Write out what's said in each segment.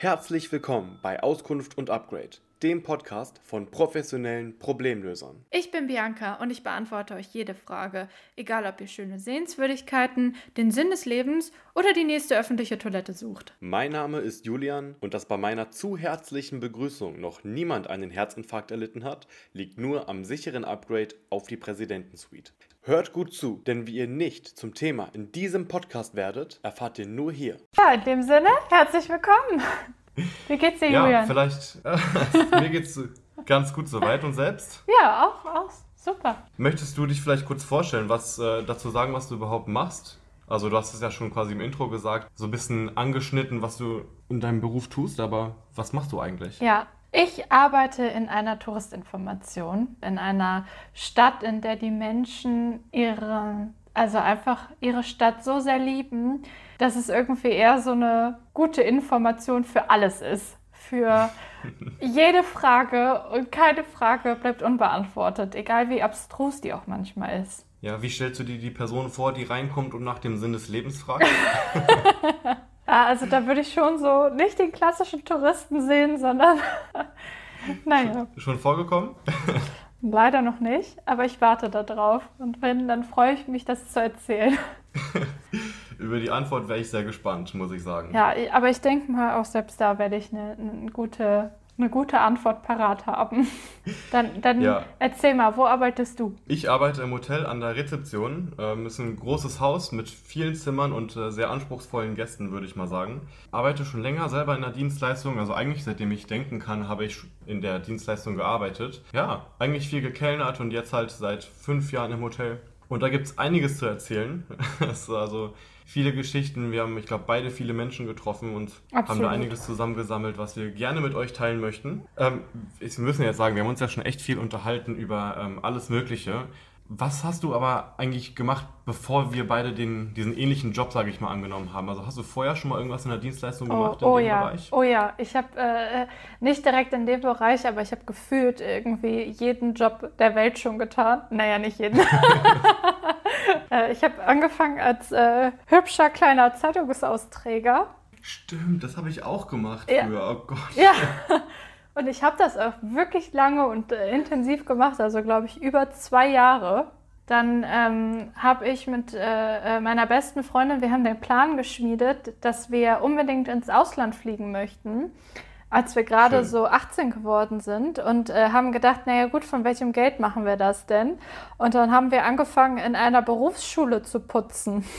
Herzlich willkommen bei Auskunft und Upgrade, dem Podcast von professionellen Problemlösern. Ich bin Bianca und ich beantworte euch jede Frage, egal ob ihr schöne Sehenswürdigkeiten, den Sinn des Lebens oder die nächste öffentliche Toilette sucht. Mein Name ist Julian und dass bei meiner zu herzlichen Begrüßung noch niemand einen Herzinfarkt erlitten hat, liegt nur am sicheren Upgrade auf die Präsidentensuite. Hört gut zu, denn wie ihr nicht zum Thema in diesem Podcast werdet, erfahrt ihr nur hier. Ja, in dem Sinne, herzlich willkommen. Wie geht's dir, Ja, Julian? vielleicht. Äh, mir geht's ganz gut soweit und selbst. Ja, auch, auch super. Möchtest du dich vielleicht kurz vorstellen, was äh, dazu sagen, was du überhaupt machst? Also, du hast es ja schon quasi im Intro gesagt, so ein bisschen angeschnitten, was du in deinem Beruf tust, aber was machst du eigentlich? Ja, ich arbeite in einer Touristinformation, in einer Stadt, in der die Menschen ihre, also einfach ihre Stadt so sehr lieben, dass es irgendwie eher so eine gute Information für alles ist. Für jede Frage und keine Frage bleibt unbeantwortet, egal wie abstrus die auch manchmal ist. Ja, wie stellst du dir die Person vor, die reinkommt und nach dem Sinn des Lebens fragt? Also da würde ich schon so nicht den klassischen Touristen sehen, sondern naja, schon vorgekommen? Leider noch nicht, aber ich warte da drauf. Und wenn, dann freue ich mich, das zu erzählen. Über die Antwort wäre ich sehr gespannt, muss ich sagen. Ja, aber ich denke mal, auch selbst da werde ich eine, eine, gute, eine gute Antwort parat haben. Dann, dann Ja. erzähl mal, wo arbeitest du? Ich arbeite im Hotel an der Rezeption. Ähm, ist ein großes Haus mit vielen Zimmern und äh, sehr anspruchsvollen Gästen, würde ich mal sagen. Arbeite schon länger selber in der Dienstleistung. Also eigentlich seitdem ich denken kann, habe ich in der Dienstleistung gearbeitet. Ja, eigentlich viel gekellnert und jetzt halt seit fünf Jahren im Hotel. Und da gibt es einiges zu erzählen. Also viele Geschichten. Wir haben, ich glaube, beide viele Menschen getroffen und haben Absolut. da einiges zusammengesammelt, was wir gerne mit euch teilen möchten. Ähm, wir müssen jetzt sagen, wir haben uns ja schon echt viel unterhalten über ähm, alles Mögliche. Was hast du aber eigentlich gemacht, bevor wir beide den, diesen ähnlichen Job, sage ich mal, angenommen haben? Also hast du vorher schon mal irgendwas in der Dienstleistung Oh, gemacht in oh dem ja, Bereich? oh ja. Ich habe äh, nicht direkt in dem Bereich, aber ich habe gefühlt irgendwie jeden Job der Welt schon getan. Naja, nicht jeden. äh, ich habe angefangen als äh, hübscher kleiner Zeitungsausträger. Stimmt, das habe ich auch gemacht Ja. früher. Oh Gott. Ja. Und ich habe das auch wirklich lange und äh, intensiv gemacht, also glaube ich über zwei Jahre. Dann ähm, habe ich mit äh, äh, meiner besten Freundin, wir haben den Plan geschmiedet, dass wir unbedingt ins Ausland fliegen möchten, als wir gerade so 18 geworden sind und äh, haben gedacht, naja gut, von welchem Geld machen wir das denn? Und dann haben wir angefangen, in einer Berufsschule zu putzen.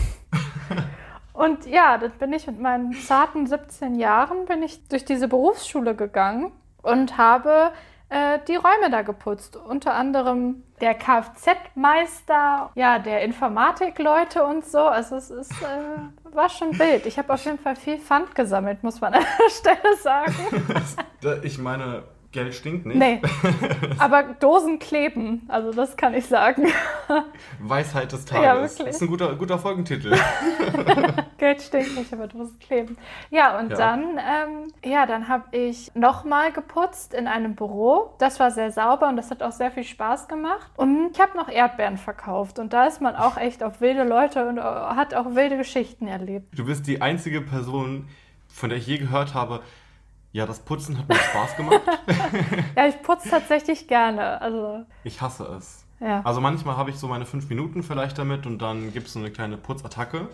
Und ja, dann bin ich mit meinen zarten 17 Jahren bin ich durch diese Berufsschule gegangen und habe äh, die Räume da geputzt. Unter anderem der Kfz-Meister, ja, der Informatikleute und so. Also es ist, äh, war schon wild. Ich habe auf jeden Fall viel Pfand gesammelt, muss man an der Stelle sagen. Ich meine, Geld stinkt nicht. Nee, aber Dosen kleben, also das kann ich sagen. Weisheit des Ja, Tages. wirklich. ist ein guter, guter Folgentitel. Geld stinkt nicht, aber Dosen kleben. Ja, und Ja. dann, ähm, ja, dann habe ich nochmal geputzt in einem Büro. Das war sehr sauber und das hat auch sehr viel Spaß gemacht. Und ich habe noch Erdbeeren verkauft. Und da ist man auch echt auf wilde Leute und äh, hat auch wilde Geschichten erlebt. Du bist die einzige Person, von der ich je gehört habe, ja, das Putzen hat mir Spaß gemacht. Ja, ich putze tatsächlich gerne. Also, Ich hasse es. ja. Also manchmal habe ich so meine fünf Minuten vielleicht damit und dann gibt es so eine kleine Putzattacke.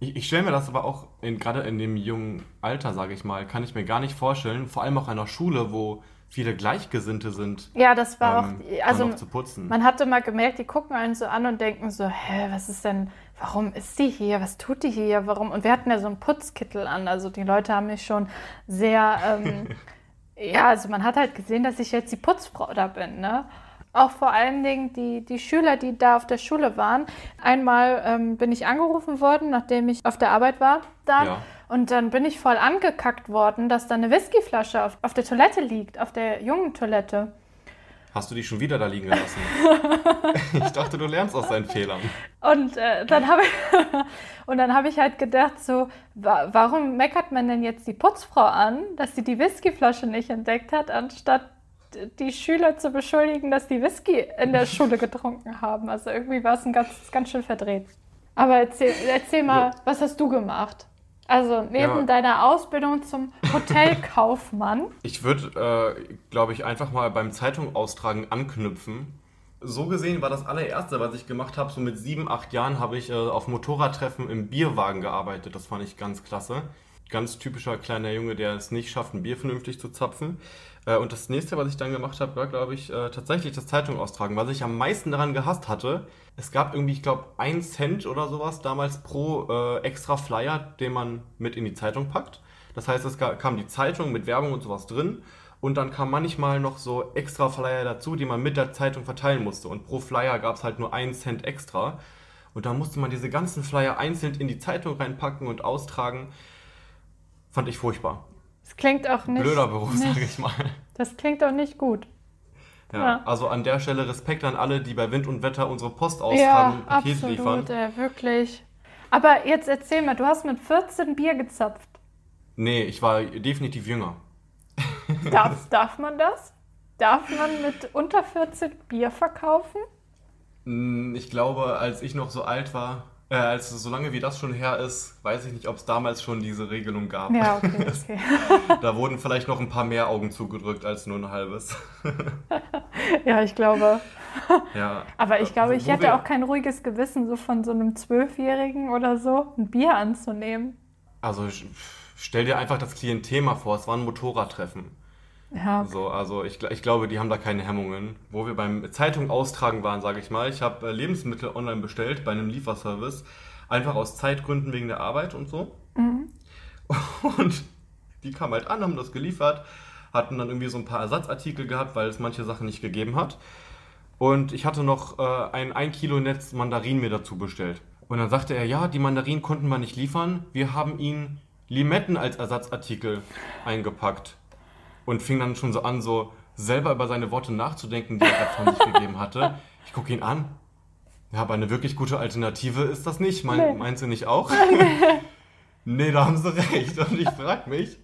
Ich, ich stelle mir das aber auch gerade in dem jungen Alter, sage ich mal, kann ich mir gar nicht vorstellen. Vor allem auch an einer Schule, wo viele Gleichgesinnte sind, Ja, das war ähm, auch, also man hatte mal gemerkt, die gucken einen so an und denken so, hä, was ist denn, warum ist die hier, was tut die hier, warum? Und wir hatten ja so einen Putzkittel an, also die Leute haben mich schon sehr, ähm, ja, also man hat halt gesehen, dass ich jetzt die Putzfrau da bin, ne? Auch vor allen Dingen die, die Schüler, die da auf der Schule waren. Einmal ähm, bin ich angerufen worden, nachdem ich auf der Arbeit war. Dann. Ja. Und dann bin ich voll angekackt worden, dass da eine Whiskyflasche auf, auf der Toilette liegt, auf der jungen Toilette. Hast du die schon wieder da liegen gelassen? ich dachte, du lernst aus deinen Fehlern. Und äh, dann habe ich, und dann habe ich halt gedacht, so, wa warum meckert man denn jetzt die Putzfrau an, dass sie die Whiskyflasche nicht entdeckt hat, anstatt die Schüler zu beschuldigen, dass die Whisky in der Schule getrunken haben? Also irgendwie war es ein ganz, ganz schön verdreht. Aber erzähl, erzähl mal, was hast du gemacht? Also neben Ja. deiner Ausbildung zum Hotelkaufmann. Ich würde, äh, glaube ich, einfach mal beim Zeitung austragen anknüpfen. So gesehen war das allererste, was ich gemacht habe. So mit sieben, acht Jahren habe ich äh, auf Motorradtreffen im Bierwagen gearbeitet. Das fand ich ganz klasse. Ganz typischer kleiner Junge, der es nicht schafft, ein Bier vernünftig zu zapfen. Äh, und das nächste, was ich dann gemacht habe, war, glaube ich, äh, tatsächlich das Zeitung austragen. Was ich am meisten daran gehasst hatte, es gab irgendwie, ich glaube, ein Cent oder sowas damals pro äh, extra Flyer, den man mit in die Zeitung packt. Das heißt, es kam die Zeitung mit Werbung und sowas drin. Und dann kam manchmal noch so extra Flyer dazu, die man mit der Zeitung verteilen musste. Und pro Flyer gab es halt nur einen Cent extra. Und dann musste man diese ganzen Flyer einzeln in die Zeitung reinpacken und austragen. Fand ich furchtbar. Das klingt auch nicht. Blöder Beruf, nicht, sage ich mal. Das klingt auch nicht gut. Ja, Ja. Also an der Stelle Respekt an alle, die bei Wind und Wetter unsere Post Ja, austragen und Paket absolut, liefern. äh, wirklich. Aber jetzt erzähl mal, du hast mit 14 Bier gezapft. Nee, ich war definitiv jünger. Darf, darf man das? Darf man mit unter 14 Bier verkaufen? Mm, Ich glaube, als ich noch so alt war, äh, als so lange wie das schon her ist, weiß ich nicht, ob es damals schon diese Regelung gab. Ja, okay, okay. Da wurden vielleicht noch ein paar mehr Augen zugedrückt als nur ein halbes. Ja, ich glaube. Ja. Aber ich glaube, ich wo hätte wir- auch kein ruhiges Gewissen, so von so einem Zwölfjährigen oder so ein Bier anzunehmen. Also stell dir einfach das Klientel mal vor, es war ein Motorradtreffen. Ja, So, also ich, ich glaube, die haben da keine Hemmungen. Wo wir beim Zeitung austragen waren, sage ich mal, ich habe äh, Lebensmittel online bestellt bei einem Lieferservice, einfach aus Zeitgründen wegen der Arbeit und so. Und die kamen halt an, haben das geliefert, hatten dann irgendwie so ein paar Ersatzartikel gehabt, weil es manche Sachen nicht gegeben hat. Und ich hatte noch äh, ein 1 Kilo Netz Mandarinen mir dazu bestellt. Und dann sagte er, ja, die Mandarinen konnten wir nicht liefern, wir haben ihnen Limetten als Ersatzartikel eingepackt. Und fing dann schon so an, so selber über seine Worte nachzudenken, die er gerade von sich gegeben hatte. Ich gucke ihn an. Ja, aber eine wirklich gute Alternative ist das nicht. Mein, Nee. Meinst du nicht auch? nee, da haben sie recht. Und ich frage mich,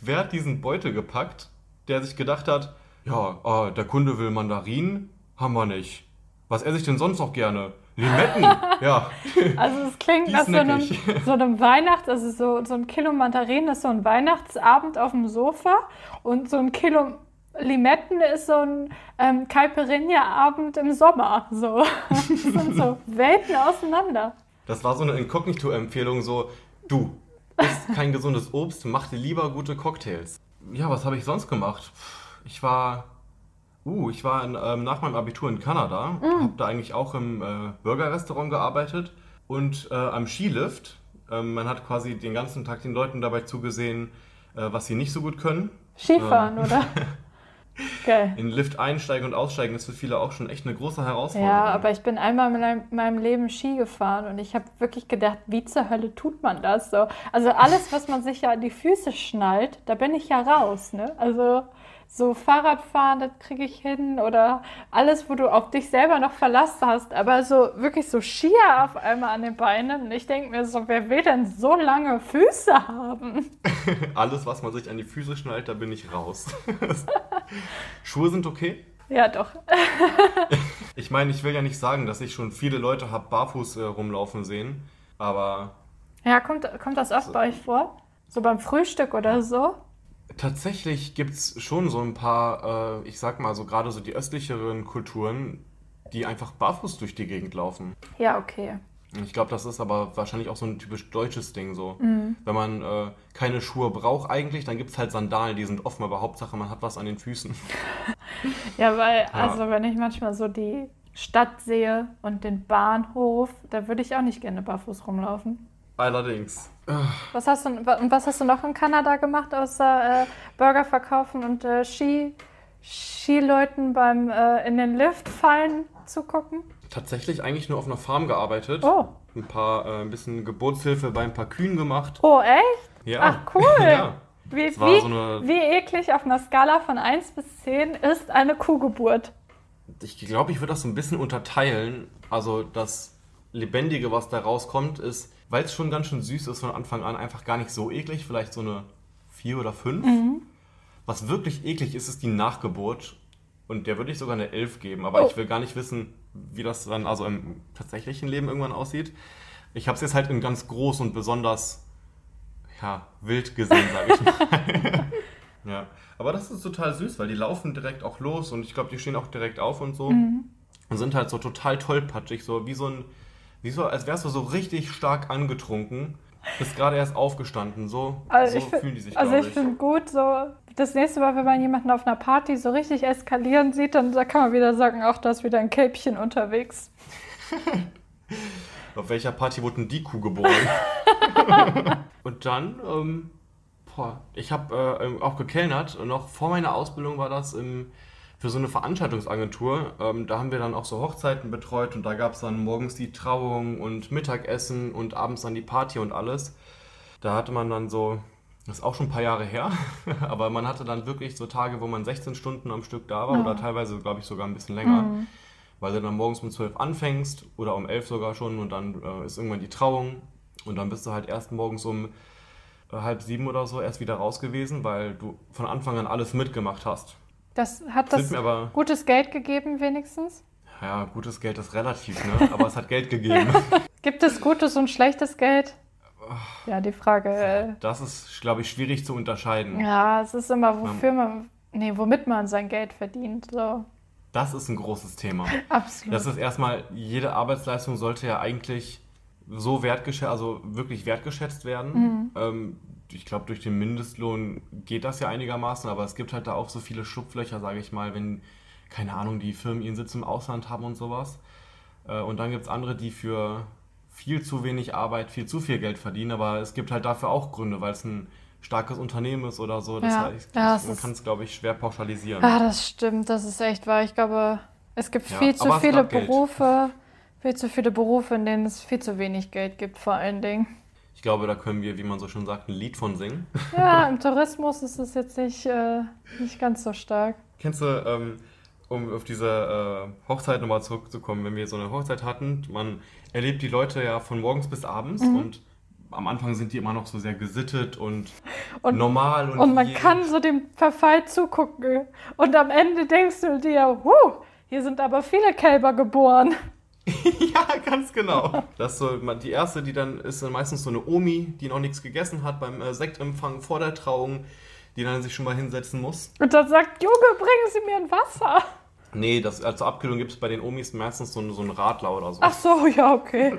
wer hat diesen Beutel gepackt, der sich gedacht hat, ja, ah, der Kunde will Mandarinen, haben wir nicht. Was esse ich denn sonst noch gerne? Limetten, ja. also es klingt nach so einem, so einem Weihnachts-, also so, so ein Kilo Mandarinen ist so ein Weihnachtsabend auf dem Sofa und so ein Kilo Limetten ist so ein ähm, Caipirinha-Abend im Sommer. So. Das sind so Welten auseinander. Das war so eine Inkognito-Empfehlung, so, du, isst kein gesundes Obst, mach dir lieber gute Cocktails. Ja, was habe ich sonst gemacht? Ich war, uh, ich war in, ähm, nach meinem Abitur in Kanada, habe da eigentlich auch im äh, Burgerrestaurant gearbeitet und äh, am Skilift. Ähm, man hat quasi den ganzen Tag den Leuten dabei zugesehen, äh, was sie nicht so gut können. Skifahren, Ähm. oder? Geil. In den Lift einsteigen und aussteigen ist für viele auch schon echt eine große Herausforderung. Ja, aber ich bin einmal in meinem- meinem Leben Ski gefahren und ich habe wirklich gedacht, wie zur Hölle tut man das so? Also alles, was man sich ja an die Füße schnallt, da bin ich ja raus, ne? Also so Fahrradfahren, das kriege ich hin oder alles, wo du auf dich selber noch Verlass hast, aber so wirklich so Skier auf einmal an den Beinen. Und ich denke mir so, wer will denn so lange Füße haben? Alles, was man sich an die Füße schnallt, da bin ich raus. Schuhe sind okay. Ja, doch. Ich meine, ich will ja nicht sagen, dass ich schon viele Leute habe barfuß äh, rumlaufen sehen, aber Ja, kommt, kommt das oft bei euch vor? So beim Frühstück oder so? Tatsächlich gibt es schon so ein paar, äh, ich sag mal so gerade so die östlicheren Kulturen, die einfach barfuß durch die Gegend laufen. Ja, okay. Ich glaube, das ist aber wahrscheinlich auch so ein typisch deutsches Ding so. Mhm. Wenn man äh, keine Schuhe braucht eigentlich, dann gibt es halt Sandalen, die sind offen, aber Hauptsache man hat was an den Füßen. Ja, weil, also wenn ich manchmal so die Stadt sehe und den Bahnhof, da würde ich auch nicht gerne barfuß rumlaufen. Allerdings. Was hast du, und was hast du noch in Kanada gemacht, außer äh, Burger verkaufen und äh, Ski, Skileuten beim äh, in den Lift fallen zugucken? Tatsächlich eigentlich nur auf einer Farm gearbeitet. Oh. Ein paar, äh, ein bisschen Geburtshilfe bei ein paar Kühen gemacht. Oh, echt? Ja. Ach, cool. ja. Wie, wie, so wie eklig auf einer Skala von 1 bis 10 ist eine Kuhgeburt? Ich glaube, ich würde das so ein bisschen unterteilen. Also das Lebendige, was da rauskommt, ist, weil es schon ganz schön süß ist von Anfang an, einfach gar nicht so eklig. Vielleicht so eine 4 oder 5. Was wirklich eklig ist, ist die Nachgeburt. Und der würde ich sogar eine 11 geben. Aber Oh. ich will gar nicht wissen, wie das dann also im tatsächlichen Leben irgendwann aussieht. Ich habe es jetzt halt in ganz groß und besonders ja, wild gesehen, sage ich mal. ja, aber das ist total süß, weil die laufen direkt auch los und ich glaube, die stehen auch direkt auf und so. Mhm. Und sind halt so total tollpatschig, so wie so ein, wie so, als wärst du so richtig stark angetrunken. Bist gerade erst aufgestanden, so, also so fühlen die sich. Also ich, ich. finde gut, so das nächste Mal, wenn man jemanden auf einer Party so richtig eskalieren sieht, dann da kann man wieder sagen, auch da ist wieder ein Kälbchen unterwegs. auf welcher Party wurde denn die Kuh geboren? und dann, ähm, boah, ich habe äh, auch gekellnert. Noch vor meiner Ausbildung war das im, für so eine Veranstaltungsagentur. Ähm, da haben wir dann auch so Hochzeiten betreut und da gab es dann morgens die Trauung und Mittagessen und abends dann die Party und alles. Da hatte man dann so das ist auch schon ein paar Jahre her, aber man hatte dann wirklich so Tage, wo man 16 Stunden am Stück da war ja. oder teilweise, glaube ich, sogar ein bisschen länger. Mhm. Weil du dann morgens um 12 anfängst oder um 11 sogar schon und dann äh, ist irgendwann die Trauung und dann bist du halt erst morgens um äh, halb sieben oder so erst wieder raus gewesen, weil du von Anfang an alles mitgemacht hast. Das hat das aber, gutes Geld gegeben wenigstens? Ja, gutes Geld ist relativ, ne? aber es hat Geld gegeben. Gibt es gutes und schlechtes Geld? Ja, die Frage. Äh, das ist, glaube ich, schwierig zu unterscheiden. Ja, es ist immer, wofür man, nee, womit man sein Geld verdient. So. Das ist ein großes Thema. Absolut. Das ist erstmal, jede Arbeitsleistung sollte ja eigentlich so wertgeschätzt, also wirklich wertgeschätzt werden. Mhm. Ähm, ich glaube, durch den Mindestlohn geht das ja einigermaßen, aber es gibt halt da auch so viele Schlupflöcher, sage ich mal, wenn, keine Ahnung, die Firmen ihren Sitz im Ausland haben und sowas. Äh, und dann gibt es andere, die für viel zu wenig Arbeit, viel zu viel Geld verdienen, aber es gibt halt dafür auch Gründe, weil es ein starkes Unternehmen ist oder so. Das ja. heißt, ja, man kann es, glaube ich, schwer pauschalisieren. Ah, das stimmt, das ist echt wahr. Ich glaube, es gibt ja, viel zu viele Berufe, viel zu viele Berufe, in denen es viel zu wenig Geld gibt, vor allen Dingen. Ich glaube, da können wir, wie man so schon sagt, ein Lied von singen. Ja, im Tourismus ist es jetzt nicht, äh, nicht ganz so stark. Kennst du, ähm, um auf diese äh, Hochzeit nochmal zurückzukommen, wenn wir so eine Hochzeit hatten, man erlebt die Leute ja von morgens bis abends mhm. und am Anfang sind die immer noch so sehr gesittet und, und normal. Und, und man kann so dem Verfall zugucken. Und am Ende denkst du dir, huh, hier sind aber viele Kälber geboren. ja, ganz genau. Das so, die erste, die dann ist dann meistens so eine Omi, die noch nichts gegessen hat beim äh, Sektempfang vor der Trauung, die dann sich schon mal hinsetzen muss. Und dann sagt, Junge, bringen Sie mir ein Wasser. Nee, das, also Abkühlung gibt es bei den Omis meistens so, so einen Radler oder so. Ach so, ja, okay.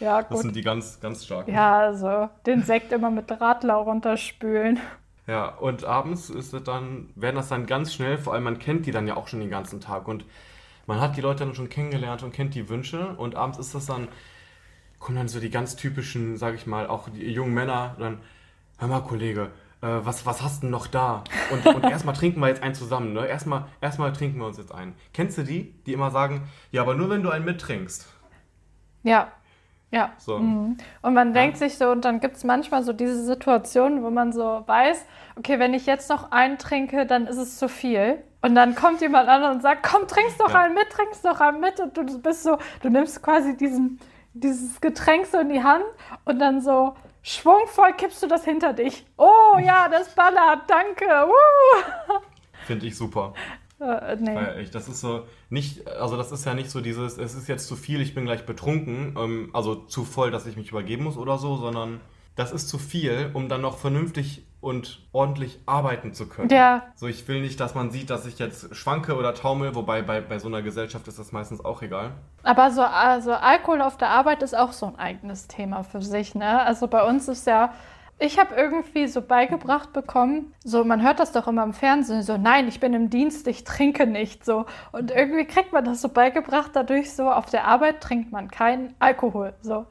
Ja, gut. Das sind die ganz, ganz starken. Ja, also den Sekt immer mit Radler runterspülen. Ja, und abends ist es dann, werden das dann ganz schnell, vor allem man kennt die dann ja auch schon den ganzen Tag und man hat die Leute dann schon kennengelernt und kennt die Wünsche und abends ist das dann, kommen dann so die ganz typischen, sag ich mal, auch die jungen Männer, dann, hör mal, Kollege, äh, was, was hast du denn noch da? Und, und erstmal trinken wir jetzt einen zusammen, ne? Erstmal, erstmal trinken wir uns jetzt einen. Kennst du die, die immer sagen, ja, aber nur wenn du einen mittrinkst? Ja. Ja. So. Mhm. Und man ja. denkt sich so, und dann gibt es manchmal so diese Situationen, wo man so weiß, okay, wenn ich jetzt noch einen trinke, dann ist es zu viel. Und dann kommt jemand an und sagt, komm, trinkst doch ja. einen mit, trinkst doch einen mit. Und du bist so, du nimmst quasi diesen, dieses Getränk so in die Hand und dann so, schwungvoll kippst du das hinter dich. Oh ja, das ballert, danke. Uh. Finde ich super. Äh, nee. Weil ich, das ist so nicht, also das ist ja nicht so dieses, es ist jetzt zu viel, ich bin gleich betrunken, ähm, also zu voll, dass ich mich übergeben muss oder so, sondern das ist zu viel, um dann noch vernünftig und ordentlich arbeiten zu können. Ja. So, ich will nicht, dass man sieht, dass ich jetzt schwanke oder taumel, wobei bei, bei so einer Gesellschaft ist das meistens auch egal. Aber so also Alkohol auf der Arbeit ist auch so ein eigenes Thema für sich, ne? Also bei uns ist ja ich habe irgendwie so beigebracht bekommen, so man hört das doch immer im Fernsehen, so nein, ich bin im Dienst, ich trinke nicht so. Und irgendwie kriegt man das so beigebracht, dadurch so auf der Arbeit trinkt man keinen Alkohol so.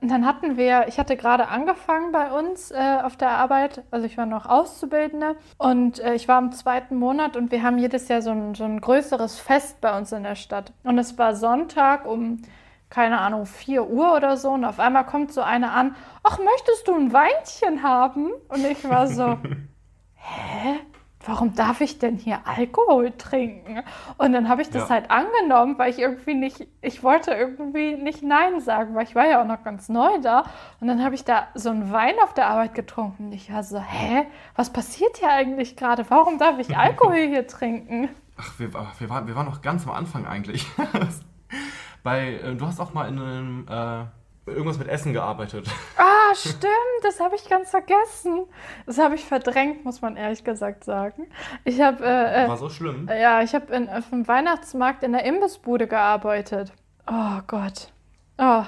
Und dann hatten wir, ich hatte gerade angefangen bei uns äh, auf der Arbeit, also ich war noch Auszubildende und äh, ich war im zweiten Monat und wir haben jedes Jahr so ein, so ein größeres Fest bei uns in der Stadt. Und es war Sonntag um, keine Ahnung, 4 Uhr oder so und auf einmal kommt so eine an, ach, möchtest du ein Weinchen haben? Und ich war so, hä? Warum darf ich denn hier Alkohol trinken? Und dann habe ich das ja. halt angenommen, weil ich irgendwie nicht, ich wollte irgendwie nicht Nein sagen, weil ich war ja auch noch ganz neu da. Und dann habe ich da so einen Wein auf der Arbeit getrunken. Und ich war so, hä, was passiert hier eigentlich gerade? Warum darf ich Alkohol hier trinken? Ach, wir, wir, waren, wir waren noch ganz am Anfang eigentlich. Bei, äh, du hast auch mal in einem, äh, irgendwas mit Essen gearbeitet. Ah, stimmt, das habe ich ganz vergessen. Das habe ich verdrängt, muss man ehrlich gesagt sagen. Ich habe äh, äh, War so schlimm. ja, ich habe auf dem Weihnachtsmarkt in der Imbissbude gearbeitet. Oh Gott. Oh.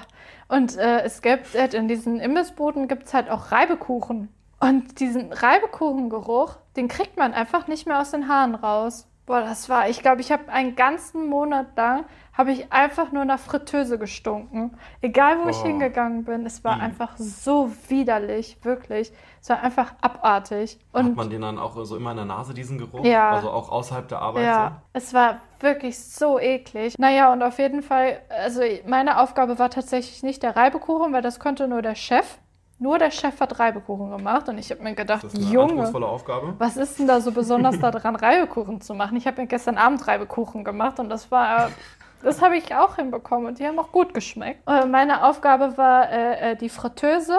Und äh, es gibt halt in diesen Imbissbuden gibt es halt auch Reibekuchen. Und diesen Reibekuchengeruch, den kriegt man einfach nicht mehr aus den Haaren raus. Boah, das war, ich glaube, ich habe einen ganzen Monat lang, habe ich einfach nur nach Fritteuse gestunken. Egal, wo ich Boah. hingegangen bin, es war Ih. einfach so widerlich, wirklich. Es war einfach abartig. Hat Und man den dann auch so immer in der Nase, diesen Geruch? Ja. Also auch außerhalb der Arbeit Ja, es war wirklich so eklig. Naja, und auf jeden Fall, also meine Aufgabe war tatsächlich nicht der Reibekuchen, weil das konnte nur der Chef. Nur der Chef hat Reibekuchen gemacht und ich habe mir gedacht, Das ist eine Junge, Aufgabe. was ist denn da so besonders daran, Reibekuchen zu machen? Ich habe mir gestern Abend Reibekuchen gemacht und das war, das habe ich auch hinbekommen und die haben auch gut geschmeckt. Äh, Meine Aufgabe war äh, äh, die Fritteuse,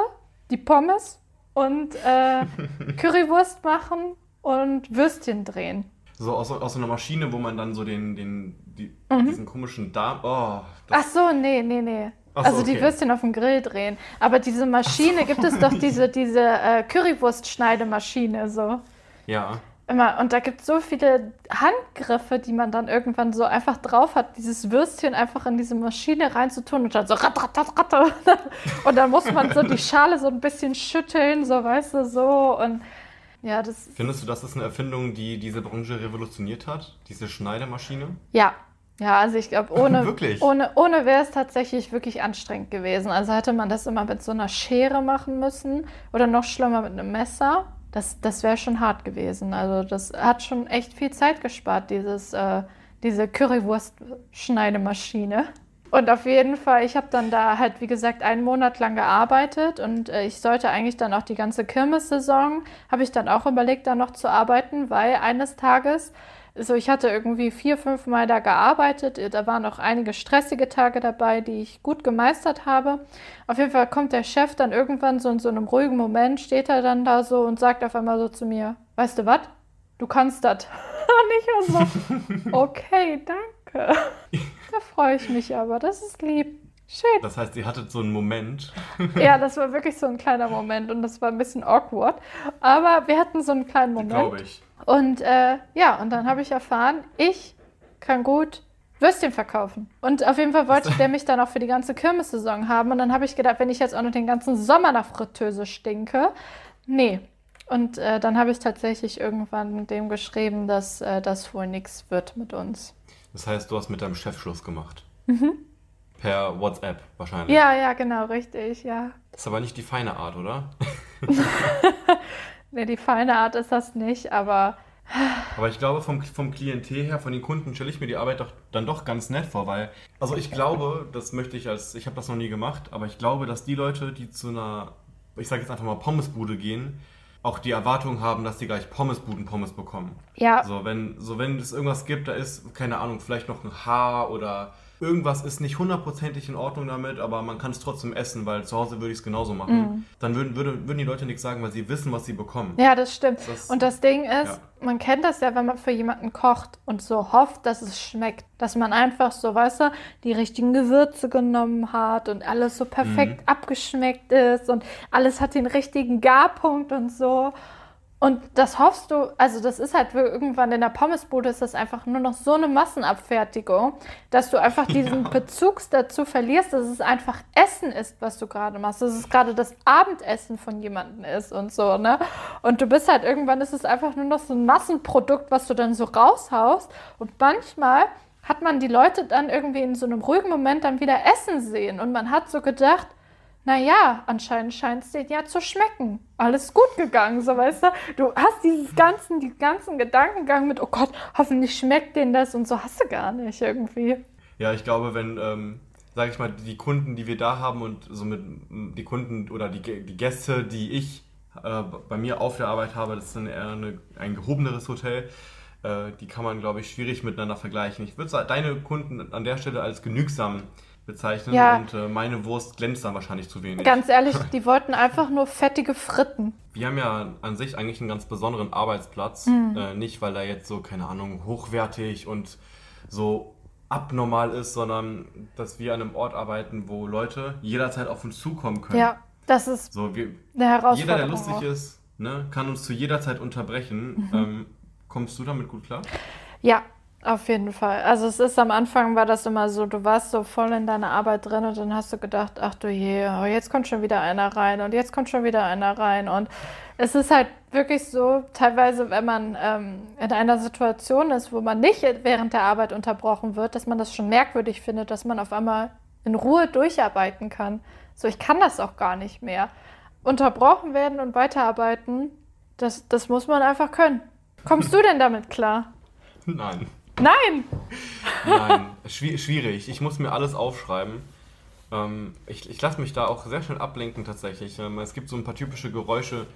die Pommes und äh, Currywurst machen und Würstchen drehen. So aus, aus so einer Maschine, wo man dann so den, den, die, Mhm. diesen komischen Darm. Oh, Ach so, nee, nee, nee. So, also die okay. Würstchen auf dem Grill drehen. Aber diese Maschine, gibt es doch diese, diese äh, Currywurst-Schneidemaschine so. ja. Immer. Und da gibt es so viele Handgriffe, die man dann irgendwann so einfach drauf hat, dieses Würstchen einfach in diese Maschine reinzutun und dann so rat, rat, rat, rat. Und dann muss man so die Schale so ein bisschen schütteln, so weißt du, so. Und ja, das, Findest du, das ist eine Erfindung, die diese Branche revolutioniert hat? Diese Schneidemaschine? Ja, ja, also ich glaube, ohne, Wirklich? ohne, ohne wäre es tatsächlich wirklich anstrengend gewesen. Also hätte man das immer mit so einer Schere machen müssen oder noch schlimmer mit einem Messer. Das, das wäre schon hart gewesen. Also das hat schon echt viel Zeit gespart, dieses, äh, diese Currywurst-Schneidemaschine. Und auf jeden Fall, ich habe dann da halt, wie gesagt, einen Monat lang gearbeitet und äh, ich sollte eigentlich dann auch die ganze Kirmessaison, habe ich dann auch überlegt, da noch zu arbeiten, weil eines Tages, so ich hatte irgendwie vier, fünf Mal da gearbeitet, da waren auch einige stressige Tage dabei, die ich gut gemeistert habe. Auf jeden Fall kommt der Chef dann irgendwann so in so einem ruhigen Moment, steht er dann da so und sagt auf einmal so zu mir, weißt du was, du kannst das. Und ich war so, okay, danke. Da freue ich mich aber, das ist lieb. Schön. Das heißt, ihr hattet so einen Moment. Ja, das war wirklich so ein kleiner Moment und das war ein bisschen awkward. Aber wir hatten so einen kleinen Moment. Glaube ich. Und äh, ja, und dann habe ich erfahren, ich kann gut Würstchen verkaufen. Und auf jeden Fall wollte der mich dann auch für die ganze Kirmessaison haben. Und dann habe ich gedacht, wenn ich jetzt auch noch den ganzen Sommer nach Fritteuse stinke, nee. Und äh, dann habe ich tatsächlich irgendwann dem geschrieben, dass äh, das wohl nichts wird mit uns. Das heißt, du hast mit deinem Chef Schluss gemacht. Per WhatsApp wahrscheinlich. Ja, ja, genau, richtig, ja. Das ist aber nicht die feine Art, oder? Nee, die feine Art ist das nicht, aber Aber ich glaube, vom, vom Klientel her, von den Kunden, stelle ich mir die Arbeit doch, dann doch ganz nett vor, weil, also ich glaube, das möchte ich als, ich habe das noch nie gemacht, aber ich glaube, dass die Leute, die zu einer, ich sage jetzt einfach mal Pommesbude gehen, auch die Erwartung haben, dass sie gleich Pommesbuden-Pommes bekommen. ja, So, wenn, so, wenn es irgendwas gibt, da ist, keine Ahnung, vielleicht noch ein Haar oder irgendwas ist nicht hundertprozentig in Ordnung damit, aber man kann es trotzdem essen, weil zu Hause würde ich es genauso machen. Dann würden, würde, würden die Leute nichts sagen, weil sie wissen, was sie bekommen. Ja, das stimmt. Das- und das Ding ist, ja. man kennt das ja, wenn man für jemanden kocht und so hofft, dass es schmeckt. Dass man einfach so, weißt du, die richtigen Gewürze genommen hat und alles so perfekt abgeschmeckt ist und alles hat den richtigen Garpunkt und so. Und das hoffst du, also das ist halt irgendwann in der Pommesbude ist das einfach nur noch so eine Massenabfertigung, dass du einfach diesen Bezugs dazu verlierst, dass es einfach Essen ist, was du gerade machst, dass es gerade das Abendessen von jemandem ist und so, ne? Und du bist halt irgendwann ist es einfach nur noch so ein Massenprodukt, was du dann so raushaust. Und manchmal hat man die Leute dann irgendwie in so einem ruhigen Moment dann wieder essen sehen. Und man hat so gedacht, naja, anscheinend scheint es dir ja zu schmecken. Alles gut gegangen, so weißt du. Du hast dieses ganzen, die ganzen Gedankengang mit, oh Gott, hoffentlich schmeckt denen das und so hast du gar nicht irgendwie. Ja, ich glaube, wenn, ähm, sage ich mal, die Kunden, die wir da haben und somit die Kunden oder die, die Gäste, die ich äh, bei mir auf der Arbeit habe, das ist dann eher eine, ein gehobeneres Hotel, äh, die kann man, glaube ich, schwierig miteinander vergleichen. Ich würde deine Kunden an der Stelle als genügsam bezeichnen Ja. und äh, meine Wurst glänzt dann wahrscheinlich zu wenig. Ganz ehrlich, die wollten einfach nur fettige Fritten. Wir haben ja an sich eigentlich einen ganz besonderen Arbeitsplatz. Äh, nicht, weil er jetzt so, keine Ahnung, hochwertig und so abnormal ist, sondern dass wir an einem Ort arbeiten, wo Leute jederzeit auf uns zukommen können. Ja, Das ist So, wir, eine Herausforderung. jeder, der lustig auch. ist, ne, kann uns zu jeder Zeit unterbrechen. Ähm, kommst du damit gut klar? Ja, auf jeden Fall. Also es ist am Anfang war das immer so, du warst so voll in deiner Arbeit drin und dann hast du gedacht, ach du je, oh, jetzt kommt schon wieder einer rein und jetzt kommt schon wieder einer rein und es ist halt wirklich so, teilweise, wenn man ähm, in einer Situation ist, wo man nicht während der Arbeit unterbrochen wird, dass man das schon merkwürdig findet, dass man auf einmal in Ruhe durcharbeiten kann. So, ich kann das auch gar nicht mehr. Unterbrochen werden und weiterarbeiten, das, das muss man einfach können. Kommst du denn damit klar? Nein. Nein! Nein, schwi- schwierig. Ich muss mir alles aufschreiben. Ähm, ich ich lasse mich da auch sehr schnell ablenken tatsächlich. Ähm, es gibt so ein paar typische Geräusche.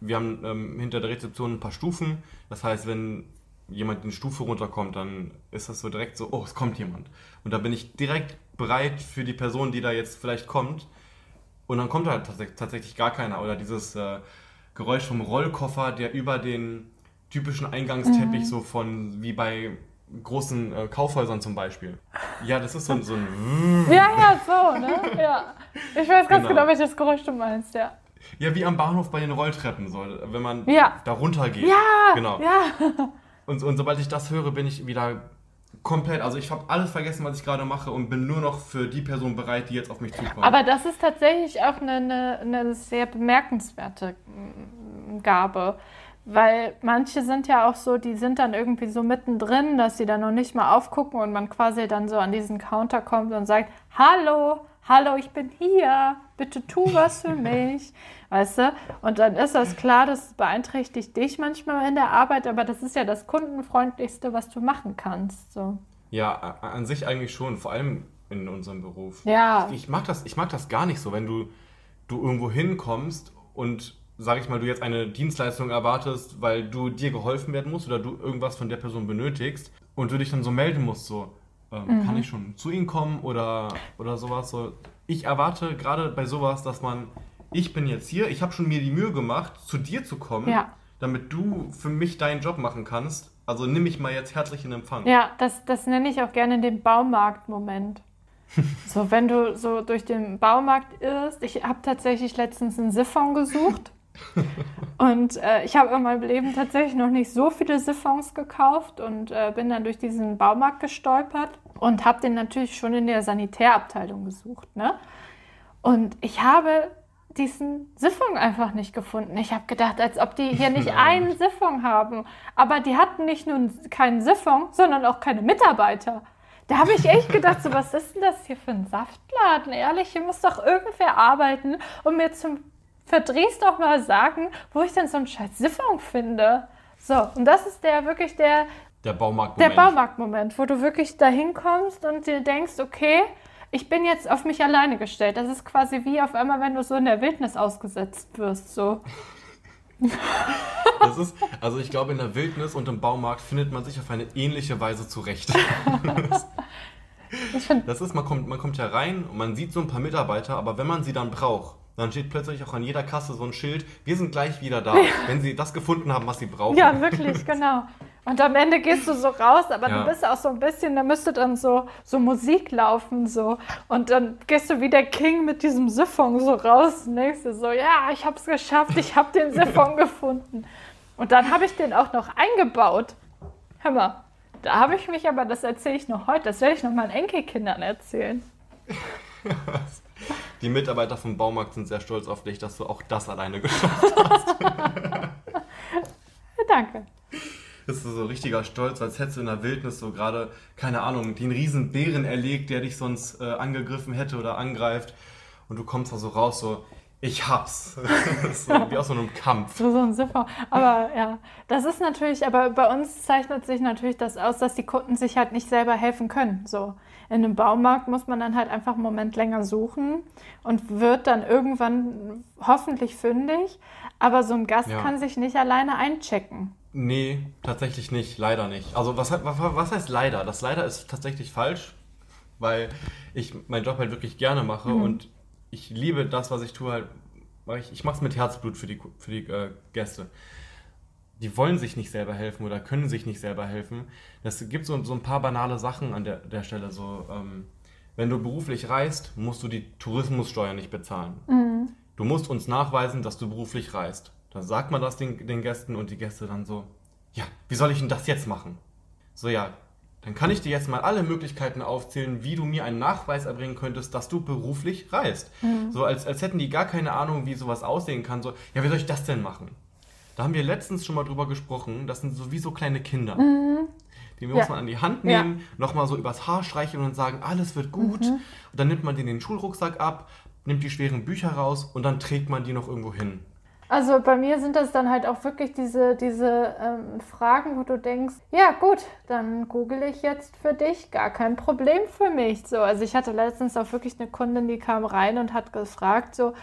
Wir haben ähm, hinter der Rezeption ein paar Stufen. Das heißt, wenn jemand eine Stufe runterkommt, dann ist das so direkt so, oh, es kommt jemand. Und da bin ich direkt bereit für die Person, die da jetzt vielleicht kommt. Und dann kommt halt tats tatsächlich gar keiner. Oder dieses äh, Geräusch vom Rollkoffer, der über den typischen Eingangsteppich so von, wie bei großen äh, Kaufhäusern zum Beispiel. Ja, das ist so, ein- so ein... Ja, ja, so, ne? Ja. Ich weiß ganz Genau. genau, welches Geräusch du meinst, ja. Ja, wie am Bahnhof bei den Rolltreppen, so, wenn man Ja. da runter geht. Ja, Genau. ja. Und, und sobald ich das höre, bin ich wieder komplett, also ich habe alles vergessen, was ich gerade mache und bin nur noch für die Person bereit, die jetzt auf mich zukommt. Aber das ist tatsächlich auch eine, eine, eine sehr bemerkenswerte Gabe. Weil manche sind ja auch so, die sind dann irgendwie so mittendrin, dass sie dann noch nicht mal aufgucken und man quasi dann so an diesen Counter kommt und sagt, hallo, hallo, ich bin hier, bitte tu was für mich, weißt du? Und dann ist das klar, das beeinträchtigt dich manchmal in der Arbeit, aber das ist ja das kundenfreundlichste, was du machen kannst, so. Ja, an sich eigentlich schon, vor allem in unserem Beruf. Ja. Ich, ich, mag das, ich mag das gar nicht so, wenn du, du irgendwo hinkommst und, sag ich mal, du jetzt eine Dienstleistung erwartest, weil du dir geholfen werden muss oder du irgendwas von der Person benötigst und du dich dann so melden musst, so, ähm, kann ich schon zu Ihnen kommen oder, oder sowas. So. Ich erwarte gerade bei sowas, dass man, ich bin jetzt hier, ich habe schon mir die Mühe gemacht, zu dir zu kommen, Ja. damit du für mich deinen Job machen kannst. Also nimm mich mal jetzt herzlich in Empfang. Ja, das, das nenne ich auch gerne den Baumarkt-Moment. So, wenn du so durch den Baumarkt irrst. Ich habe tatsächlich letztens einen Siphon gesucht. Und äh, ich habe in meinem Leben tatsächlich noch nicht so viele Siphons gekauft und äh, bin dann durch diesen Baumarkt gestolpert und habe den natürlich schon in der Sanitärabteilung gesucht. Ne? Und ich habe diesen Siphon einfach nicht gefunden. Ich habe gedacht, als ob die hier nicht einen Siphon haben. Aber die hatten nicht nur keinen Siphon, sondern auch keine Mitarbeiter. Da habe ich echt gedacht, so, was ist denn das hier für ein Saftladen? Ehrlich, hier muss doch irgendwer arbeiten und mir zum Verdrehs doch mal sagen, wo ich denn so einen scheiß Siphon finde. So, und das ist der wirklich der, Der Baumarkt. der Baumarktmoment, wo du wirklich dahin kommst und dir denkst, okay, ich bin jetzt auf mich alleine gestellt. Das ist quasi wie auf einmal, wenn du so in der Wildnis ausgesetzt wirst. So. Das ist, also ich glaube, in der Wildnis und im Baumarkt findet man sich auf eine ähnliche Weise zurecht. Das ist, man kommt, man kommt ja rein und man sieht so ein paar Mitarbeiter, aber wenn man sie dann braucht, dann steht plötzlich auch an jeder Kasse so ein Schild, wir sind gleich wieder da, wenn sie das gefunden haben, was sie brauchen. ja, wirklich, genau. Und am Ende gehst du so raus, aber Ja. du bist auch so ein bisschen, da müsste dann so, so Musik laufen, so. Und dann gehst du wie der King mit diesem Siphon so raus und denkst dir so, ja, ich hab's geschafft, ich hab den Siphon gefunden. Und dann habe ich den auch noch eingebaut. Hör mal, da habe ich mich aber, das erzähle ich noch heute, das werde ich noch meinen Enkelkindern erzählen. Die Mitarbeiter vom Baumarkt sind sehr stolz auf dich, dass du auch das alleine geschafft hast. Danke. Das ist so richtiger Stolz, als hättest du in der Wildnis so gerade, keine Ahnung, den riesen Bären erlegt, der dich sonst äh, angegriffen hätte oder angreift. Und du kommst da so raus, so, ich hab's. So, wie aus so einem Kampf. So, so ein Siphon. Aber ja, das ist natürlich, aber bei uns zeichnet sich natürlich das aus, dass die Kunden sich halt nicht selber helfen können. So in einem Baumarkt muss man dann halt einfach einen Moment länger suchen und wird dann irgendwann hoffentlich fündig. Aber so ein Gast Ja. kann sich nicht alleine einchecken. Nee, tatsächlich nicht, leider nicht. Also was, was, was heißt leider? Das leider ist tatsächlich falsch, weil ich meinen Job halt wirklich gerne mache und ich liebe das, was ich tue halt. Ich, ich mache es mit Herzblut für die, für die äh, Gäste. Die wollen sich nicht selber helfen oder können sich nicht selber helfen. Das gibt so, so ein paar banale Sachen an der, der Stelle. So, ähm, wenn du beruflich reist, musst du die Tourismussteuer nicht bezahlen. du musst uns nachweisen, dass du beruflich reist. Dann sagt man das den, den Gästen und die Gäste dann so, ja, wie soll ich denn das jetzt machen? So, ja, dann kann ich dir jetzt mal alle Möglichkeiten aufzählen, wie du mir einen Nachweis erbringen könntest, dass du beruflich reist. Mhm. So als, als hätten die gar keine Ahnung, wie sowas aussehen kann. So, ja, wie soll ich das denn machen? Da haben wir letztens schon mal drüber gesprochen. Das sind sowieso kleine Kinder. Mhm. Die muss ja. man an die Hand nehmen, ja. nochmal so übers Haar streicheln und sagen, alles wird gut. Mhm. Und dann nimmt man den, den Schulrucksack ab, nimmt die schweren Bücher raus und dann trägt man die noch irgendwo hin. Also bei mir sind das dann halt auch wirklich diese, diese ähm, Fragen, wo du denkst, ja gut, dann google ich jetzt für dich, gar kein Problem für mich. So, also ich hatte letztens auch wirklich eine Kundin, die kam rein und hat gefragt, so,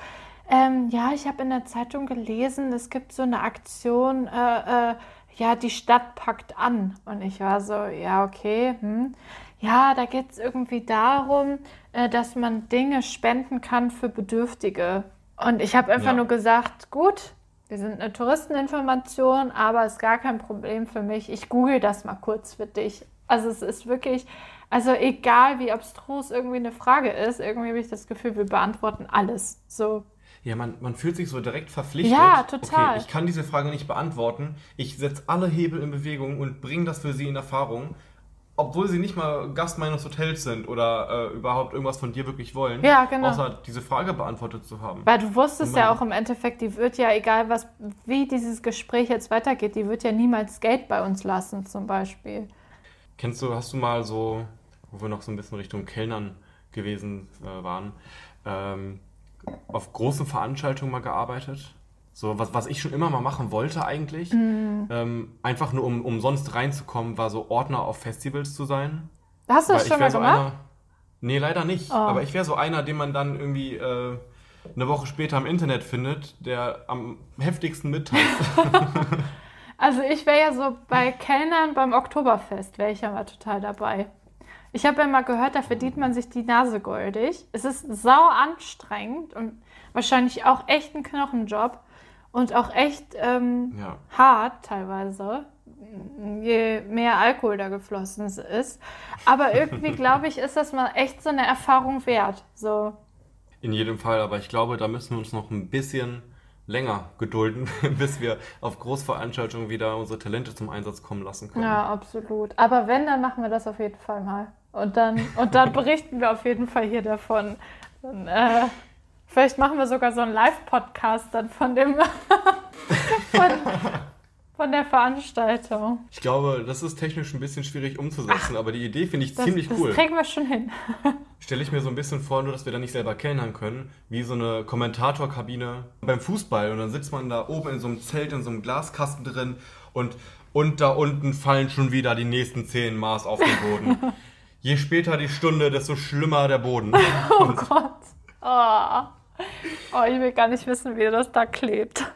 ähm, ja, ich habe in der Zeitung gelesen, es gibt so eine Aktion, äh, äh, ja, die Stadt packt an. Und ich war so, ja, okay, hm. ja, da geht es irgendwie darum, äh, dass man Dinge spenden kann für Bedürftige. Und ich habe einfach ja. nur gesagt, gut, wir sind eine Touristeninformation, aber es ist gar kein Problem für mich. Ich google das mal kurz für dich. Also es ist wirklich, also egal wie abstrus irgendwie eine Frage ist, irgendwie habe ich das Gefühl, wir beantworten alles. So. Ja, man, man fühlt sich so direkt verpflichtet. Ja, total. Okay, ich kann diese Frage nicht beantworten. Ich setze alle Hebel in Bewegung und bringe das für sie in Erfahrung obwohl sie nicht mal Gast meines Hotels sind oder äh, überhaupt irgendwas von dir wirklich wollen, ja, genau. außer diese Frage beantwortet zu haben. Weil du wusstest ja auch im Endeffekt, die wird ja, egal was, wie dieses Gespräch jetzt weitergeht, die wird ja niemals Geld bei uns lassen, zum Beispiel. Kennst du, hast du mal so, wo wir noch so ein bisschen Richtung Kellnern gewesen äh, waren, ähm, auf großen Veranstaltungen mal gearbeitet? So, was, was ich schon immer mal machen wollte eigentlich, mm. ähm, einfach nur um umsonst reinzukommen, war so Ordner auf Festivals zu sein. Hast du das schon mal so gemacht? Einer, nee, leider nicht. Oh. Aber ich wäre so einer, den man dann irgendwie äh, eine Woche später im Internet findet, der am heftigsten mitteilt. also ich wäre ja so bei Kellnern beim Oktoberfest, wäre ich ja mal total dabei. Ich habe ja mal gehört, da verdient man sich die Nase goldig. Es ist sau anstrengend und wahrscheinlich auch echt ein Knochenjob. Und auch echt ähm, ja. hart teilweise, je mehr Alkohol da geflossen ist. Aber irgendwie, glaube ich, ist das mal echt so eine Erfahrung wert. So. In jedem Fall, aber ich glaube, da müssen wir uns noch ein bisschen länger gedulden, bis wir auf Großveranstaltungen wieder unsere Talente zum Einsatz kommen lassen können. Ja, absolut. Aber wenn, dann machen wir das auf jeden Fall mal. Und dann, und dann berichten wir auf jeden Fall hier davon. Dann, äh, Vielleicht machen wir sogar so einen Live-Podcast dann von dem von, von, der Veranstaltung. Ich glaube, das ist technisch ein bisschen schwierig umzusetzen, Ach, aber die Idee finde ich das, ziemlich cool. Das kriegen wir schon hin. Stelle ich mir so ein bisschen vor, nur dass wir da nicht selber kellnern können, wie so eine Kommentatorkabine beim Fußball. Und dann sitzt man da oben in so einem Zelt, in so einem Glaskasten drin und, und da unten fallen schon wieder die nächsten zehn Maß auf den Boden. Je später die Stunde, desto schlimmer der Boden. Oh Gott. Oh. Oh, ich will gar nicht wissen, wie das da klebt.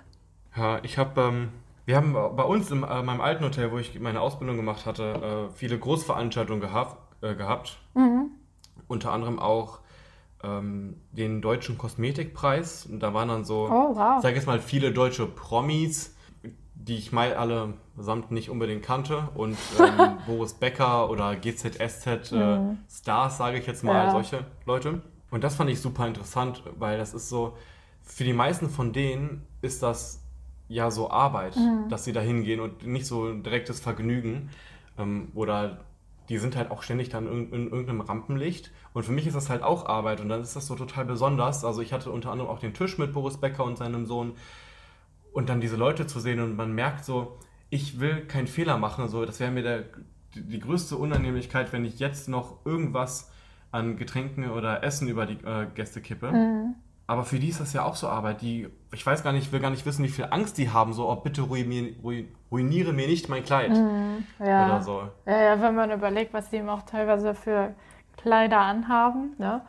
Ja, ich habe, ähm, wir haben bei uns in äh, meinem alten Hotel, wo ich meine Ausbildung gemacht hatte, äh, viele Großveranstaltungen gehabt. Äh, gehabt. Mhm. Unter anderem auch ähm, den deutschen Kosmetikpreis. Und da waren dann so, oh, wow. sag jetzt mal, viele deutsche Promis, die ich mal alle samt nicht unbedingt kannte. Und ähm, Boris Becker oder GZSZ äh, mhm. Stars, sage ich jetzt mal, ja. solche Leute. Und das fand ich super interessant, weil das ist so, für die meisten von denen ist das ja so Arbeit, mhm. dass sie da hingehen und nicht so ein direktes Vergnügen. Ähm, oder die sind halt auch ständig dann in, in, irgendeinem Rampenlicht. Und für mich ist das halt auch Arbeit und dann ist das so total besonders. Also ich hatte unter anderem auch den Tisch mit Boris Becker und seinem Sohn. Und dann diese Leute zu sehen und man merkt so, ich will keinen Fehler machen. So, das wäre mir der, die, größte Unannehmlichkeit, wenn ich jetzt noch irgendwas an Getränken oder Essen über die äh, Gäste kippe. Mhm. Aber für die ist das ja auch so Arbeit. Die, ich weiß gar nicht, will gar nicht wissen, wie viel Angst die haben. So, oh, bitte ruiniere, ruiniere mir nicht mein Kleid. Mhm, ja. Oder so. Ja, ja, wenn man überlegt, was die eben auch teilweise für Kleider anhaben, ne?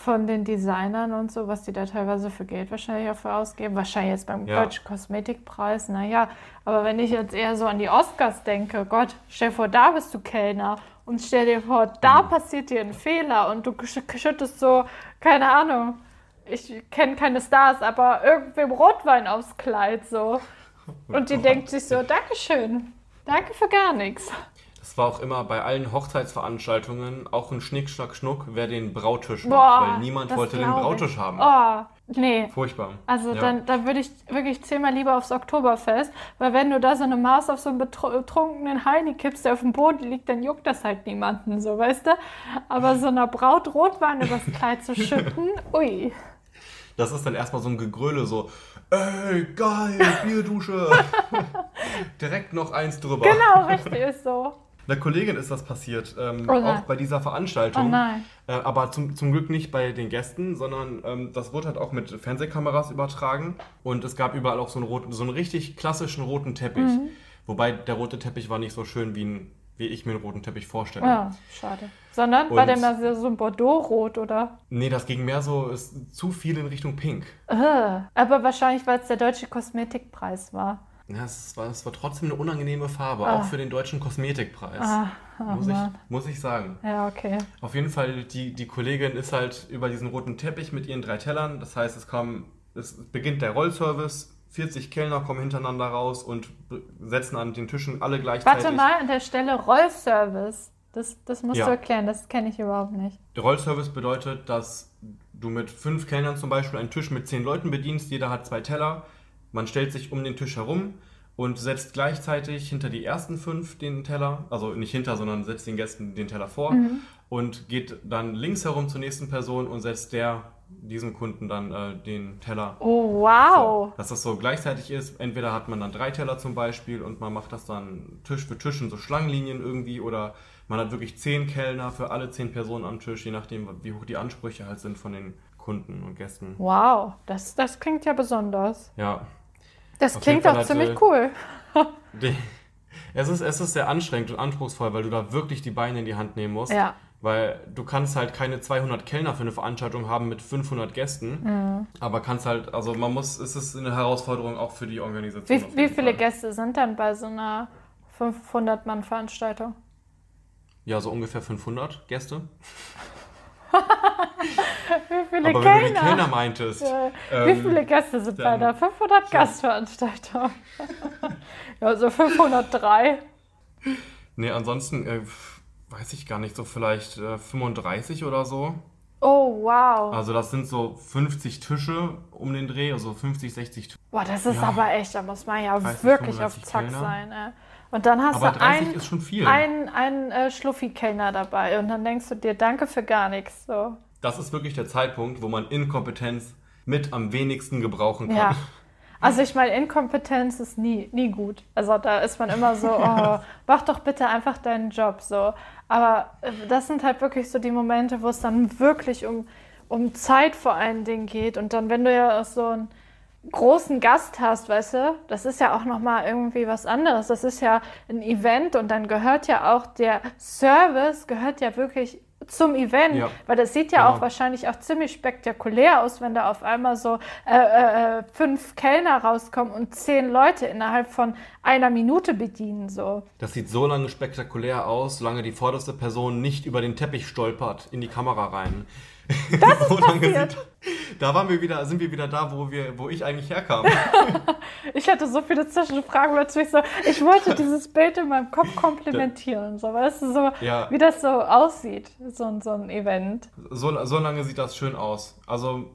Von den Designern und so, was die da teilweise für Geld wahrscheinlich auch für ausgeben. Wahrscheinlich jetzt beim ja. Deutschen Kosmetikpreis, naja. Aber wenn ich jetzt eher so an die Oscars denke, Gott, stell dir vor, da bist du Kellner und stell dir vor, da mhm. passiert dir ein Fehler und du schüttest so, keine Ahnung, ich kenne keine Stars, aber irgendwem Rotwein aufs Kleid so. Und die denkt sich so, Dankeschön, danke für gar nichts. Das war auch immer bei allen Hochzeitsveranstaltungen auch ein Schnick, Schnack, Schnuck, wer den Brautisch macht, weil niemand wollte den Brautisch ich. haben. Oh, Nee. Furchtbar. Also Ja. dann, dann würde ich wirklich zehnmal lieber aufs Oktoberfest, weil wenn du da so eine Maß auf so einen betru- betrunkenen Heini kippst, der auf dem Boden liegt, dann juckt das halt niemanden, so weißt du. Aber so einer Braut Rotwein übers Kleid zu schütten, ui. Das ist dann erstmal so ein Gegröle, so, ey, geil, Bierdusche. Direkt noch eins drüber. Genau, richtig ist so. Der Kollegin ist das passiert, ähm, Oh auch bei dieser Veranstaltung. Oh. Äh, aber zum, zum Glück nicht bei den Gästen, sondern ähm, das wurde halt auch mit Fernsehkameras übertragen. Und es gab überall auch so einen, roten, so einen richtig klassischen roten Teppich. Mhm. Wobei der rote Teppich war nicht so schön, wie, ein, wie ich mir einen roten Teppich vorstelle. Ja, schade. Sondern war Und- der mal so- so ein Bordeaux-Rot, oder? Nee, das ging mehr so, ist zu viel in Richtung Pink. Äh, aber wahrscheinlich, weil es der deutsche Kosmetikpreis war. Ja, es war, es war trotzdem eine unangenehme Farbe, Ah. auch für den deutschen Kosmetikpreis. Ah, oh muss, ich, muss ich sagen. Ja, okay. Auf jeden Fall, die, die Kollegin ist halt über diesen roten Teppich mit ihren drei Tellern. Das heißt, es kam, es beginnt der Rollservice, 40 Kellner kommen hintereinander raus und setzen an den Tischen alle gleichzeitig. Warte mal, an der Stelle Rollservice. Das, das musst Ja. du erklären, das kenne ich überhaupt nicht. Der Rollservice bedeutet, dass du mit fünf Kellnern zum Beispiel einen Tisch mit zehn Leuten bedienst. Jeder hat zwei Teller. Man stellt sich um den Tisch herum und setzt gleichzeitig hinter die ersten fünf den Teller, also nicht hinter, sondern setzt den Gästen den Teller vor und geht dann links herum zur nächsten Person und setzt der diesem Kunden dann äh, den Teller Oh, wow. So, dass das so gleichzeitig ist. Entweder hat man dann drei Teller zum Beispiel und man macht das dann Tisch für Tisch in so Schlangenlinien irgendwie oder man hat wirklich zehn Kellner für alle zehn Personen am Tisch, je nachdem, wie hoch die Ansprüche halt sind von den Kunden und Gästen. Wow, das, das klingt ja besonders. Ja. Das Auf klingt hat, ziemlich äh, cool. Die, es, ist, es ist sehr anstrengend und anspruchsvoll, weil du da wirklich die Beine in die Hand nehmen musst. Ja. Weil du kannst halt keine 200 Kellner für eine Veranstaltung haben mit 500 Gästen. Mhm. Aber kannst halt, also man muss, es ist eine Herausforderung auch für die Organisation. Wie, wie viele Fall. Gäste sind dann bei so einer 500-Mann-Veranstaltung? Ja, so ungefähr 500 Gäste. Wie viele Aber wenn du die Kellner? Kellner meintest. Ja, ähm, Wie viele Gäste sind bei einer 500 Gastveranstaltung? ja, so 503. Nee, ansonsten äh, weiß ich gar nicht, so vielleicht äh, 35 oder so. Oh, wow. Also das sind so 50 Tische um den Dreh, also 50, 60 Tische. Boah, das ist Ja. aber echt, da muss man ja 30, wirklich auf 35 Zack Kellner. sein. Ey. Und dann hast Aber du 30 einen, ist schon viel. einen, einen äh, Schluffi-Kellner dabei und dann denkst du dir, danke für gar nichts. So. Das ist wirklich der Zeitpunkt, wo man Inkompetenz mit am wenigsten gebrauchen kann. Ja. Also ich meine, Inkompetenz ist nie, nie gut. Also da ist man immer so, oh, mach doch bitte einfach deinen Job so. Aber äh, das sind halt wirklich so die Momente, wo es dann wirklich um, um Zeit vor allen Dingen geht. Und dann, wenn du ja so einen großen Gast hast, weißt du, das ist ja auch nochmal irgendwie was anderes. Das ist ja ein Event und dann gehört ja auch der Service, gehört ja wirklich zum Event, Ja. weil das sieht ja Genau. auch wahrscheinlich auch ziemlich spektakulär aus, wenn da auf einmal so äh, äh, fünf Kellner rauskommen und zehn Leute innerhalb von einer Minute bedienen. So. Das sieht so lange spektakulär aus, solange die vorderste Person nicht über den Teppich stolpert in die Kamera rein. Das ist passiert. Da waren wir wieder, sind wir wieder da, wo wir, wo ich eigentlich herkam. Ich hatte so viele Zwischenfragen plötzlich so. Ich wollte dieses Bild in meinem Kopf komplementieren, so weißt du, so Ja. wie das so aussieht, so, ein- so ein Event. So, so lange sieht das schön aus. Also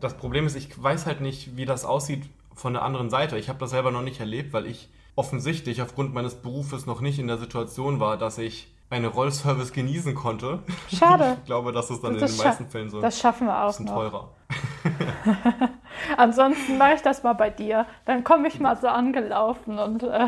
das Problem ist, ich weiß halt nicht, wie das aussieht von der anderen Seite. Ich habe das selber noch nicht erlebt, weil ich offensichtlich aufgrund meines Berufes noch nicht in der Situation war, dass ich eine Rollservice genießen konnte. Schade. Ich glaube, das ist dann in Das den scha- meisten Fällen so ein Das schaffen wir auch bisschen noch. teurer. Ansonsten mache ich das mal bei dir. Dann komme ich mal so angelaufen und äh,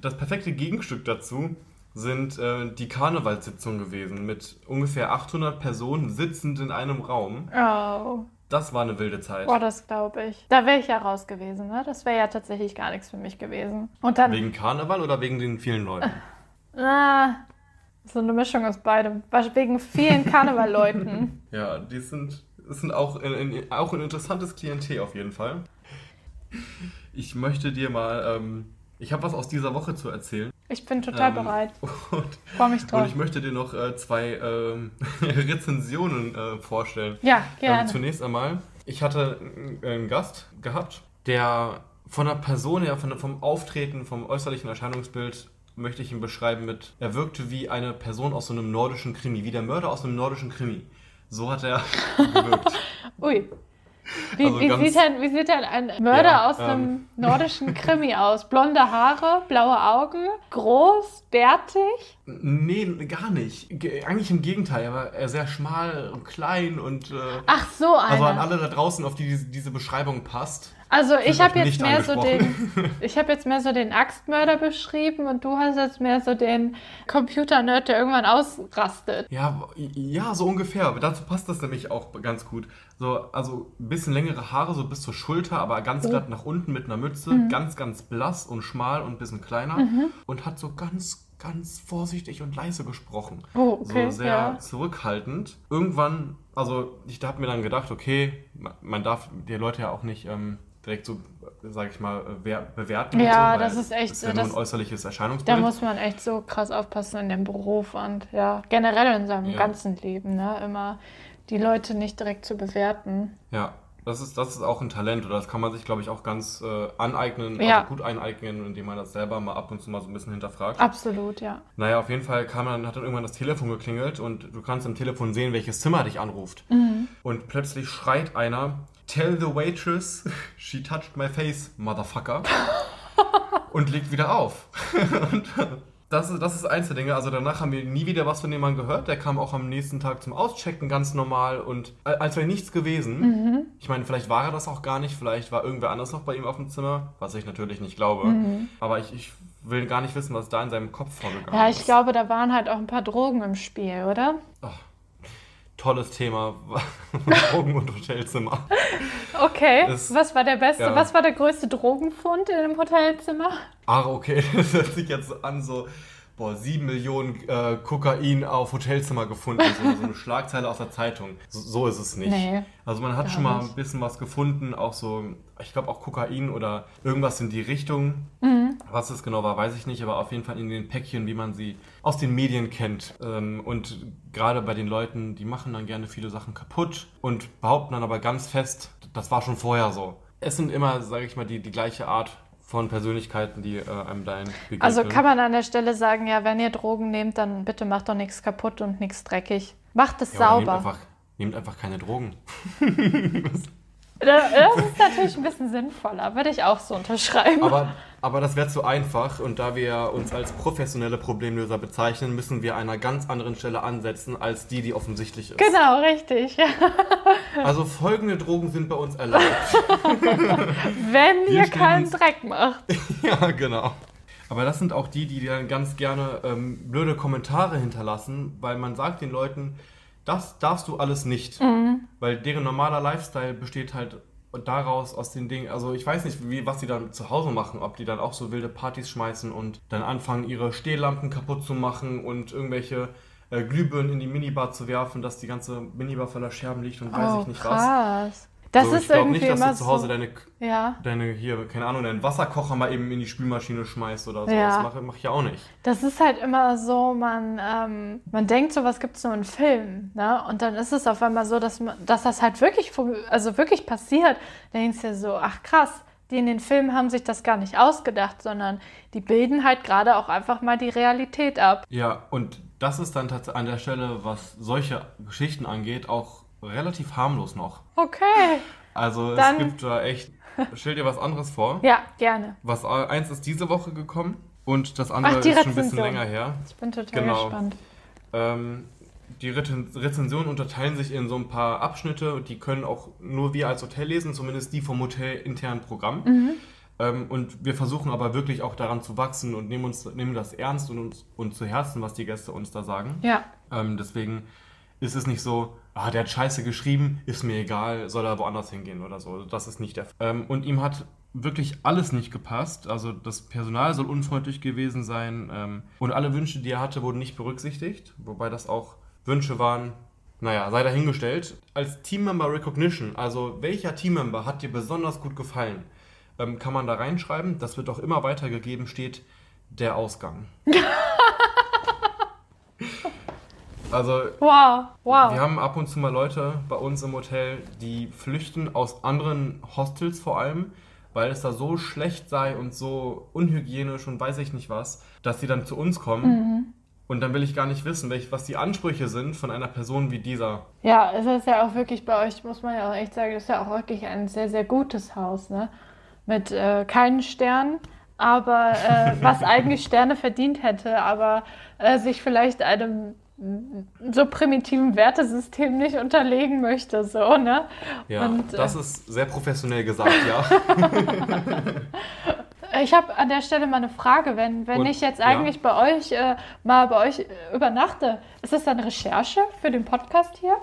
Das perfekte Gegenstück dazu sind äh, die Karnevalssitzungen gewesen mit ungefähr 800 Personen sitzend in einem Raum. oh. Das war eine wilde Zeit. Boah, das glaube ich. Da wäre ich ja raus gewesen, ne? Das wäre ja tatsächlich gar nichts für mich gewesen. Und dann, Wegen Karneval oder wegen den vielen Leuten? ah, so eine Mischung aus beidem. Wegen vielen Karnevalleuten. Ja, die sind, sind auch, ein- ein- auch ein interessantes Klientel auf jeden Fall. Ich möchte dir mal, ähm, ich habe was aus dieser Woche zu erzählen. Ich bin total Ähm, bereit. Und, Freue mich und drauf. ich möchte dir noch äh, zwei ähm, Rezensionen äh, vorstellen. Ja, Ähm, gerne. zunächst einmal, ich hatte einen- Gast gehabt, der von der Person her, von, vom Auftreten, vom äußerlichen Erscheinungsbild, möchte ich ihn beschreiben mit, er wirkte wie eine Person aus so einem nordischen Krimi, wie der Mörder aus einem nordischen Krimi. So hat er gewirkt. Ui. Wie, Also wie, ganz- sieht denn, wie sieht denn ein Mörder Ja, aus einem ähm. nordischen Krimi aus? Blonde Haare, blaue Augen, groß, bärtig? Nee, gar nicht. Ge- Eigentlich im Gegenteil. Er war sehr schmal und klein und. Äh, Ach so, also an einer. alle da draußen, auf die diese Beschreibung passt. Also ich Fühlt habe jetzt mehr so den, ich habe jetzt mehr so den Axtmörder beschrieben und du hast jetzt mehr so den Computernerd, der irgendwann ausrastet. Ja, ja, so ungefähr. Dazu passt das nämlich auch ganz gut. So, also ein bisschen längere Haare, so bis zur Schulter, aber ganz glatt nach unten mit einer Mütze, ganz, ganz blass und schmal und ein bisschen kleiner und hat so ganz, ganz vorsichtig und leise gesprochen. Oh, okay, so sehr ja. zurückhaltend. Irgendwann, also ich habe mir dann gedacht, okay, ma- man darf die Leute ja auch nicht ähm, direkt so, sag ich mal, wer- bewerten. Ja, so, das ist echt ist ja so, nur das- ein äußerliches Da Erscheinungsbild. muss man echt so krass aufpassen in dem Beruf und ja, generell in seinem Ja. ganzen Leben, ne? Immer die Leute nicht direkt zu bewerten. Ja, das ist, das ist auch ein Talent oder das kann man sich, glaube ich, auch ganz äh, aneignen, Ja. also gut aneignen, indem man das selber mal ab und zu mal so ein bisschen hinterfragt. Absolut, ja. Naja, auf jeden Fall kam dann, hat dann irgendwann das Telefon geklingelt und du kannst im Telefon sehen, welches Zimmer dich anruft. Mhm. Und plötzlich schreit einer, Tell the waitress, she touched my face, motherfucker. und legt wieder auf. und das ist, das ist eins der Dinge. Also danach haben wir nie wieder was von dem Mann gehört. Der kam auch am nächsten Tag zum Auschecken ganz normal und äh, als wäre nichts gewesen. Mhm. Ich meine, vielleicht war er das auch gar nicht. Vielleicht war irgendwer anders noch bei ihm auf dem Zimmer, was ich natürlich nicht glaube. Mhm. Aber ich, ich will gar nicht wissen, was da in seinem Kopf vorgegangen Ja, ist. ich glaube, da waren halt auch ein paar Drogen im Spiel, oder? Tolles Thema. Drogen und Hotelzimmer. Okay. Das- was war der beste, ja. was war der größte Drogenfund in dem Hotelzimmer? Ah, okay. Das hört sich jetzt an, so, boah, sieben Millionen äh, Kokain auf Hotelzimmer gefunden. So, so eine Schlagzeile aus der Zeitung. So, so ist es nicht. Nee, Also man hat schon mal ein bisschen was gefunden, auch so, ich glaube auch Kokain oder irgendwas in die Richtung. Mhm. Was es genau war, weiß ich nicht, aber auf jeden Fall in den Päckchen, wie man sie aus den Medien kennt. Ähm, und gerade bei den Leuten, die machen dann gerne viele Sachen kaputt und behaupten dann aber ganz fest, das war schon vorher so. Es sind immer, sage ich mal, die, die gleiche Art von Persönlichkeiten, die äh, einem da begegnen. Also kann man an der Stelle sagen, ja, wenn ihr Drogen nehmt, dann bitte macht doch nichts kaputt und nichts dreckig. Macht es ja, oder Nehmt sauber. einfach, nehmt einfach keine Drogen. Das ist natürlich ein bisschen sinnvoller, würde ich auch so unterschreiben. Aber, aber das wäre zu einfach und da wir uns als professionelle Problemlöser bezeichnen, müssen wir an einer ganz anderen Stelle ansetzen als die, die offensichtlich ist. genau, richtig. Also folgende Drogen sind bei uns erlaubt. Wenn Wir ihr keinen Dreck macht. ja, genau. Aber das sind auch die, die dann ganz gerne ähm, blöde Kommentare hinterlassen, weil man sagt den Leuten, das darfst du alles nicht. Mhm. Weil deren normaler Lifestyle besteht halt daraus aus den Dingen, also ich weiß nicht, wie, was die dann zu Hause machen, ob die dann auch so wilde Partys schmeißen und dann anfangen, ihre Stehlampen kaputt zu machen und irgendwelche äh, Glühbirnen in die Minibar zu werfen, dass die ganze Minibar voller Scherben liegt und weiß oh, ich nicht was. Das so, ist ich glaube nicht, dass du zu Hause so. deine Ja, deine hier, keine Ahnung, deinen Wasserkocher mal eben in die Spülmaschine schmeißt oder so. Ja. Das mache mach ich ja auch nicht. das ist halt immer so, man, ähm, man denkt, sowas gibt es nur in Filmen, ne? Und dann ist es auf einmal so, dass, man, dass das halt wirklich, also wirklich passiert. Da denkst du dir so, ach krass, die in den Filmen haben sich das gar nicht ausgedacht, sondern die bilden halt gerade auch einfach mal die Realität ab. Ja, und das ist dann tatsächlich an der Stelle, was solche Geschichten angeht, auch relativ harmlos noch. Okay. Also Dann- es gibt da echt. Stell dir was anderes vor. Ja, gerne. Was äh, eins ist diese Woche gekommen und das andere Ach, ist schon ein bisschen länger her. Ich bin total Genau. gespannt. Ähm, die Rezensionen unterteilen sich in so ein paar Abschnitte und die können auch nur wir als Hotel lesen, zumindest die vom Hotel internen Programm. Mhm. Ähm, und wir versuchen aber wirklich auch daran zu wachsen und nehmen, uns, nehmen das ernst und uns und zu Herzen, was die Gäste uns da sagen. Ja. Ähm, deswegen ist es nicht so, ah, der hat scheiße geschrieben, ist mir egal, soll er woanders hingehen oder so. Das ist nicht der Fall. Ähm, und ihm hat wirklich alles nicht gepasst. Also das Personal soll unfreundlich gewesen sein ähm, und alle Wünsche, die er hatte, wurden nicht berücksichtigt, wobei das auch Wünsche waren, naja, sei dahingestellt. Als Teammember Recognition, also welcher Teammember hat dir besonders gut gefallen, ähm, kann man da reinschreiben. Das wird auch immer weitergegeben, steht der Ausgang. also Wow, wow. wir haben ab und zu mal Leute bei uns im Hotel, die flüchten aus anderen Hostels vor allem, weil es da so schlecht sei und so unhygienisch und weiß ich nicht was, dass sie dann zu uns kommen Und dann will ich gar nicht wissen, was die Ansprüche sind von einer Person wie dieser. Ja, es ist ja auch wirklich bei euch, muss man ja auch echt sagen, es ist ja auch wirklich ein sehr, sehr gutes Haus, ne? Mit äh, keinen Sternen, aber äh, was eigentlich Sterne verdient hätte, aber äh, sich vielleicht einem so primitiven Wertesystem nicht unterlegen möchte, so, ne? Ja, Und, das äh, ist sehr professionell gesagt, ja. Ich habe an der Stelle mal eine Frage. Wenn, wenn Und- ich jetzt ja. eigentlich bei euch äh, mal bei euch äh, übernachte, ist das dann Recherche für den Podcast hier?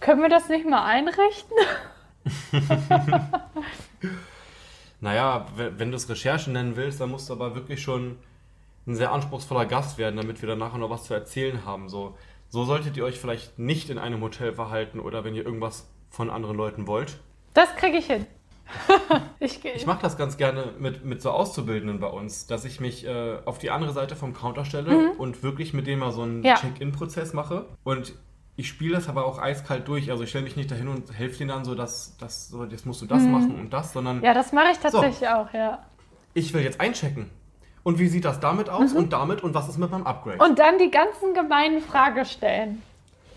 Können wir das nicht mal einrichten? Naja, wenn, wenn du es Recherche nennen willst, dann musst du aber wirklich schon ein sehr anspruchsvoller Gast werden, damit wir dann nachher noch was zu erzählen haben. So, so solltet ihr euch vielleicht nicht in einem Hotel verhalten oder wenn ihr irgendwas von anderen Leuten wollt. Das kriege ich hin. ich, Ich mache das ganz gerne mit, mit so Auszubildenden bei uns, dass ich mich äh, auf die andere Seite vom Counter stelle und wirklich mit denen mal so einen Mhm. Ja. Check-in-Prozess mache. Und ich spiele das aber auch eiskalt durch. Also ich stelle mich nicht dahin und helfe denen dann so, dass, dass so, jetzt musst du das machen und das, sondern Mhm. ja, das mache ich tatsächlich auch, ja. ich will jetzt einchecken. Und wie sieht das damit aus Mhm. und damit und was ist mit meinem Upgrade? Und dann die ganzen gemeinen Fragen stellen.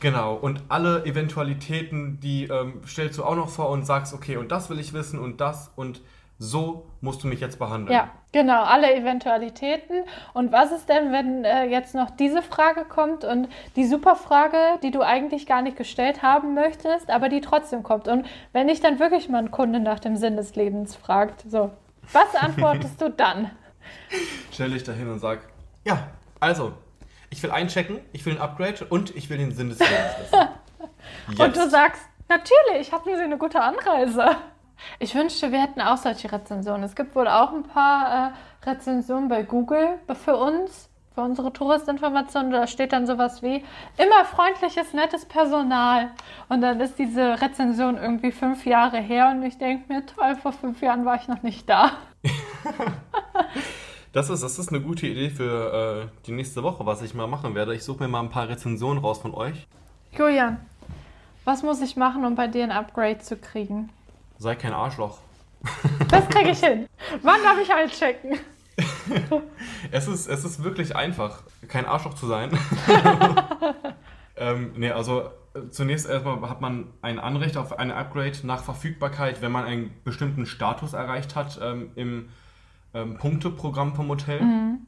genau, und alle Eventualitäten, die ähm, stellst du auch noch vor und sagst, okay, und das will ich wissen und das und so musst du mich jetzt behandeln. Ja, genau, alle Eventualitäten. Und was ist denn, wenn äh, jetzt noch diese Frage kommt und die super Frage, die du eigentlich gar nicht gestellt haben möchtest, aber die trotzdem kommt? Und wenn dich dann wirklich mal ein Kunde nach dem Sinn des Lebens fragt, so, was antwortest du dann? Stell dich dahin und sag, ja, also, ich will einchecken, ich will ein Upgrade und ich will den Sinn des Lebens wissen. Und du sagst, natürlich, hatten Sie eine gute Anreise. Ich wünschte, wir hätten auch solche Rezensionen. Es gibt wohl auch ein paar äh, Rezensionen bei Google für uns, für unsere Touristinformationen. Da steht dann sowas wie immer freundliches, nettes Personal. Und dann ist diese Rezension irgendwie fünf Jahre her und ich denke mir, toll, vor fünf Jahren war ich noch nicht da. Das ist, das ist eine gute Idee für äh, die nächste Woche, was ich mal machen werde. Ich suche mir mal ein paar Rezensionen raus von euch. Julian, was muss ich machen, um bei dir ein Upgrade zu kriegen? Sei kein Arschloch. Das kriege ich hin. Wann darf ich einchecken? Es ist, es ist wirklich einfach, kein Arschloch zu sein. ähm, nee, also zunächst erstmal hat man ein Anrecht auf eine Upgrade nach Verfügbarkeit, wenn man einen bestimmten Status erreicht hat ähm, im ähm, Punkteprogramm vom Hotel.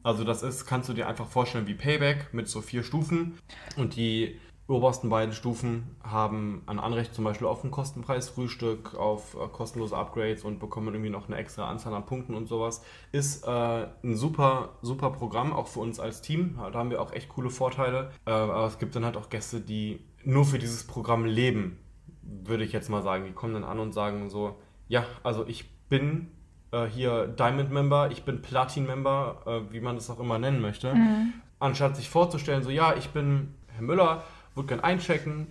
Also das ist, kannst du dir einfach vorstellen wie Payback mit so vier Stufen. Und die obersten beiden Stufen haben ein Anrecht zum Beispiel auf ein Kostenpreis-Frühstück, auf äh, kostenlose Upgrades und bekommen irgendwie noch eine extra Anzahl an Punkten und sowas. Ist äh, ein super, super Programm, auch für uns als Team. Da haben wir auch echt coole Vorteile. Äh, aber es gibt dann halt auch Gäste, die nur für dieses Programm leben, würde ich jetzt mal sagen. Die kommen dann an und sagen so, ja, also ich bin äh, hier Diamond-Member, ich bin Platin-Member, äh, wie man das auch immer nennen möchte. Anstatt sich vorzustellen, so, ja, ich bin Herr Müller, würde gern einchecken,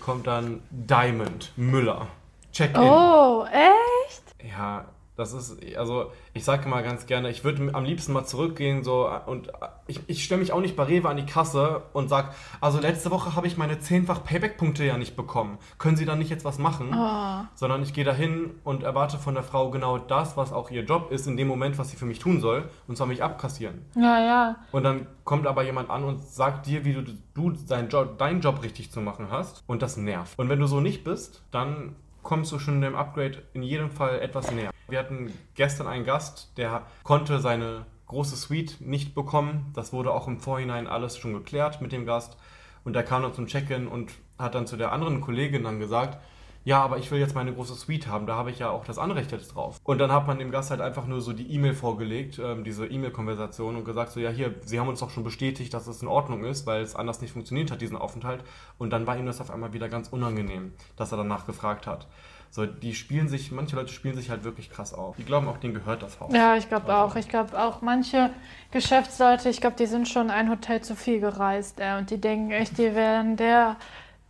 kommt dann Diamond Müller. Check-in. Oh, echt? Ja, das ist, also ich sage mal ganz gerne, ich würde am liebsten mal zurückgehen so und ich, ich stelle mich auch nicht bei Rewe an die Kasse und sage, also letzte Woche habe ich meine zehnfach Payback-Punkte ja nicht bekommen. Können Sie dann nicht jetzt was machen? Oh. Sondern ich gehe dahin und erwarte von der Frau genau das, was auch ihr Job ist in dem Moment, was sie für mich tun soll, und zwar mich abkassieren. Ja, ja. Und dann kommt aber jemand an und sagt dir, wie du, du deinen, Job, deinen Job richtig zu machen hast. Und das nervt. Und wenn du so nicht bist, dann kommst du schon dem Upgrade in jedem Fall etwas näher. Wir hatten gestern einen Gast, der konnte seine große Suite nicht bekommen. Das wurde auch im Vorhinein alles schon geklärt mit dem Gast. Und der kam dann zum Check-in und hat dann zu der anderen Kollegin dann gesagt, ja, aber ich will jetzt meine große Suite haben, da habe ich ja auch das Anrecht jetzt drauf. Und dann hat man dem Gast halt einfach nur so die E-Mail vorgelegt, ähm, diese E-Mail-Konversation und gesagt so, ja hier, Sie haben uns doch schon bestätigt, dass es in Ordnung ist, weil es anders nicht funktioniert hat, diesen Aufenthalt. Und dann war ihm das auf einmal wieder ganz unangenehm, dass er danach gefragt hat. So, die spielen sich, manche Leute spielen sich halt wirklich krass auf. Die glauben auch, denen gehört das Haus. Ja, ich glaube auch. Ich glaube auch manche Geschäftsleute, ich glaube, die sind schon ein Hotel zu viel gereist. Äh, und die denken echt, die wären der,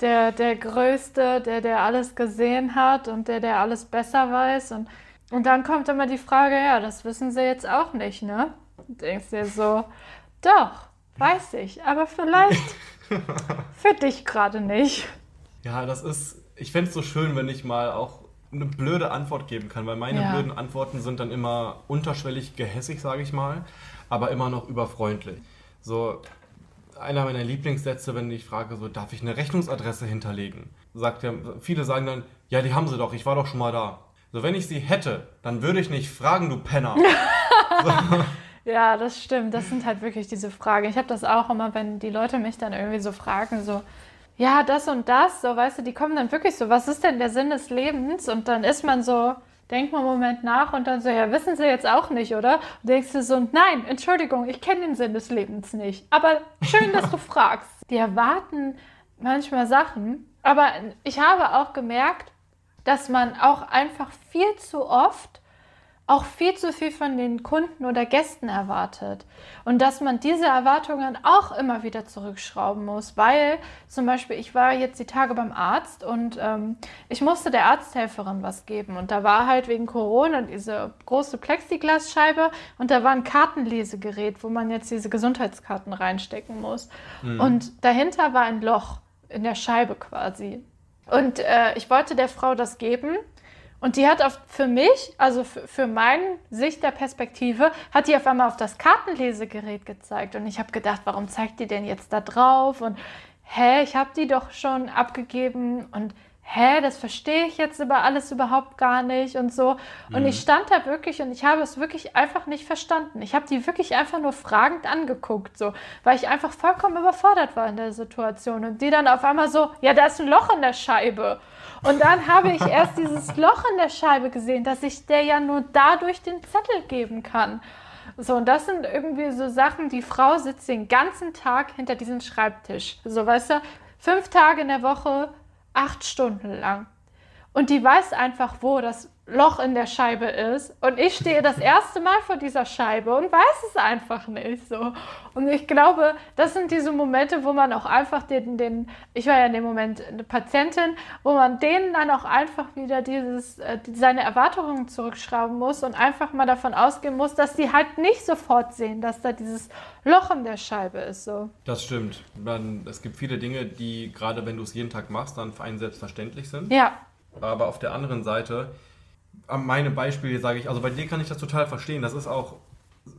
der, der Größte, der, der alles gesehen hat und der, der alles besser weiß. Und, und dann kommt immer die Frage, ja, das wissen sie jetzt auch nicht, ne? Und denkst dir so, doch, weiß ich, aber vielleicht für dich gerade nicht. Ja, das ist, ich fände es so schön, wenn ich mal auch eine blöde Antwort geben kann, weil meine Ja. blöden Antworten sind dann immer unterschwellig gehässig, sage ich mal, aber immer noch überfreundlich. So, einer meiner Lieblingssätze, wenn ich frage, so, darf ich eine Rechnungsadresse hinterlegen? Sagt er, viele sagen dann, ja, die haben sie doch, ich war doch schon mal da. So, wenn ich sie hätte, dann würde ich nicht fragen, du Penner. so. Ja, das stimmt. Das sind halt wirklich diese Fragen. Ich habe das auch immer, wenn die Leute mich dann irgendwie so fragen, so, ja, das und das, so, weißt du, die kommen dann wirklich so, was ist denn der Sinn des Lebens? Und dann ist man so, denkt man einen Moment nach und dann so, ja, wissen Sie jetzt auch nicht, oder? Und denkst du so, nein, Entschuldigung, ich kenne den Sinn des Lebens nicht. Aber schön, dass du fragst. Die erwarten manchmal Sachen, aber ich habe auch gemerkt, dass man auch einfach viel zu oft auch viel zu viel von den Kunden oder Gästen erwartet. Und dass man diese Erwartungen auch immer wieder zurückschrauben muss, weil zum Beispiel ich war jetzt die Tage beim Arzt und ähm, ich musste der Arzthelferin was geben. Und da war halt wegen Corona diese große Plexiglasscheibe und da war ein Kartenlesegerät, wo man jetzt diese Gesundheitskarten reinstecken muss. Mhm. Und dahinter war ein Loch in der Scheibe quasi. Und äh, ich wollte der Frau das geben und die hat auf, für mich, also für, für meine Sicht der Perspektive, hat die auf einmal auf das Kartenlesegerät gezeigt. Und ich habe gedacht, warum zeigt die denn jetzt da drauf? Und hä, ich habe die doch schon abgegeben. Und hä, das verstehe ich jetzt über alles überhaupt gar nicht und so. Und mhm. ich stand da wirklich und ich habe es wirklich einfach nicht verstanden. Ich habe die wirklich einfach nur fragend angeguckt, so, weil ich einfach vollkommen überfordert war in der Situation. Und die dann auf einmal so, ja, da ist ein Loch in der Scheibe. Und dann habe ich erst dieses Loch in der Scheibe gesehen, dass ich der ja nur dadurch den Zettel geben kann. So, und das sind irgendwie so Sachen, die Frau sitzt den ganzen Tag hinter diesem Schreibtisch. So, weißt du, fünf Tage in der Woche, acht Stunden lang. Und die weiß einfach, wo das Loch in der Scheibe ist. Und ich stehe das erste Mal vor dieser Scheibe und weiß es einfach nicht so. Und ich glaube, das sind diese Momente, wo man auch einfach den, den ich war ja in dem Moment eine Patientin, wo man denen dann auch einfach wieder dieses, äh, seine Erwartungen zurückschrauben muss und einfach mal davon ausgehen muss, dass die halt nicht sofort sehen, dass da dieses Loch in der Scheibe ist. So. Das stimmt. Man, es gibt viele Dinge, die gerade wenn du es jeden Tag machst, dann für einen selbstverständlich sind. Ja. Aber auf der anderen Seite meine Beispiele sage ich, also bei dir kann ich das total verstehen. Das ist auch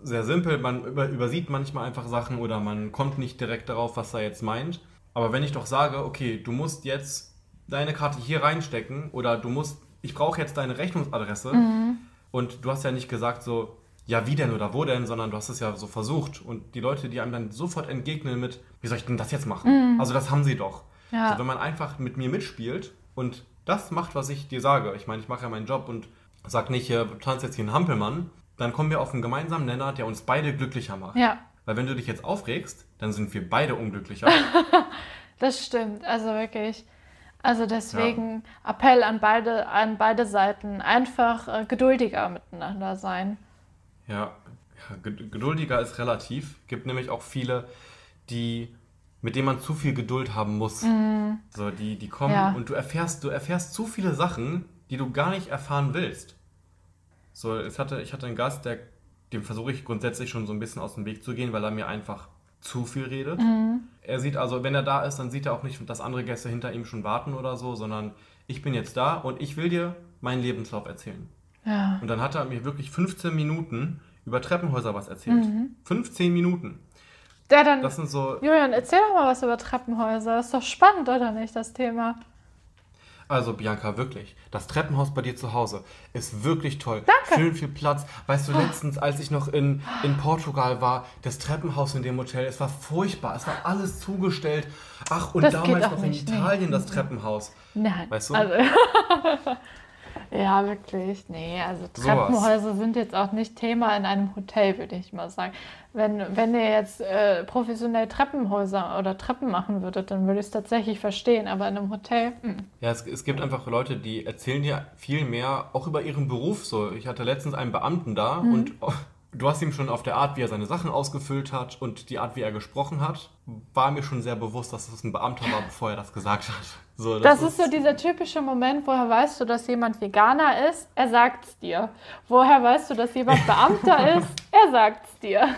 sehr simpel. Man über, übersieht manchmal einfach Sachen oder man kommt nicht direkt darauf, was er jetzt meint. Aber wenn ich doch sage, okay, du musst jetzt deine Karte hier reinstecken oder du musst, ich brauche jetzt deine Rechnungsadresse mhm. und du hast ja nicht gesagt so, ja, wie denn oder wo denn, sondern du hast es ja so versucht. Und die Leute, die einem dann sofort entgegnen mit, wie soll ich denn das jetzt machen? Mhm. Also das haben sie doch. Ja. Also wenn man einfach mit mir mitspielt und das macht, was ich dir sage. Ich meine, ich mache ja meinen Job und sag nicht, äh, du tanzt jetzt hier einen Hampelmann, dann kommen wir auf einen gemeinsamen Nenner, der uns beide glücklicher macht. Ja. Weil wenn du dich jetzt aufregst, dann sind wir beide unglücklicher. das stimmt, also wirklich. Also deswegen ja. Appell an beide, an beide Seiten, einfach äh, geduldiger miteinander sein. Ja, ja, geduldiger ist relativ. Gibt nämlich auch viele, die mit denen man zu viel Geduld haben muss. Mhm. So, die, die kommen ja. und du erfährst, du erfährst zu viele Sachen, die du gar nicht erfahren willst. So, es hatte, ich hatte einen Gast, der, dem versuche ich grundsätzlich schon so ein bisschen aus dem Weg zu gehen, weil er mir einfach zu viel redet. Mhm. Er sieht also, wenn er da ist, dann sieht er auch nicht, dass andere Gäste hinter ihm schon warten oder so, sondern ich bin jetzt da und ich will dir meinen Lebenslauf erzählen. Ja. Und dann hat er mir wirklich 15 Minuten über Treppenhäuser was erzählt. Mhm. 15 Minuten. Ja, dann, das sind so. Julian, erzähl doch mal was über Treppenhäuser. Ist doch spannend, oder nicht, das Thema? Also Bianca, wirklich, das Treppenhaus bei dir zu Hause ist wirklich toll. Danke. Schön viel Platz. Weißt du, letztens, als ich noch in, in Portugal war, das Treppenhaus in dem Hotel, es war furchtbar. Es war alles zugestellt. Ach, und das damals noch in Italien das Treppenhaus. Nein. Weißt du? Also Ja, wirklich. Nee, also Treppenhäuser Sowas. sind jetzt auch nicht Thema in einem Hotel, würde ich mal sagen. Wenn, wenn ihr jetzt äh, professionell Treppenhäuser oder Treppen machen würdet, dann würde ich es tatsächlich verstehen, aber in einem Hotel. Mh. Hm. Ja, es, es gibt einfach Leute, die erzählen dir viel mehr, auch über ihren Beruf so. Ich hatte letztens einen Beamten da mhm. und du hast ihm schon auf der Art, wie er seine Sachen ausgefüllt hat und die Art, wie er gesprochen hat, war mir schon sehr bewusst, dass es ein Beamter war, bevor er das gesagt hat. So, das, das ist, ist so dieser typische Moment, woher weißt du, dass jemand Veganer ist? Er sagt es dir. Woher weißt du, dass jemand Beamter ist? Er sagt es dir.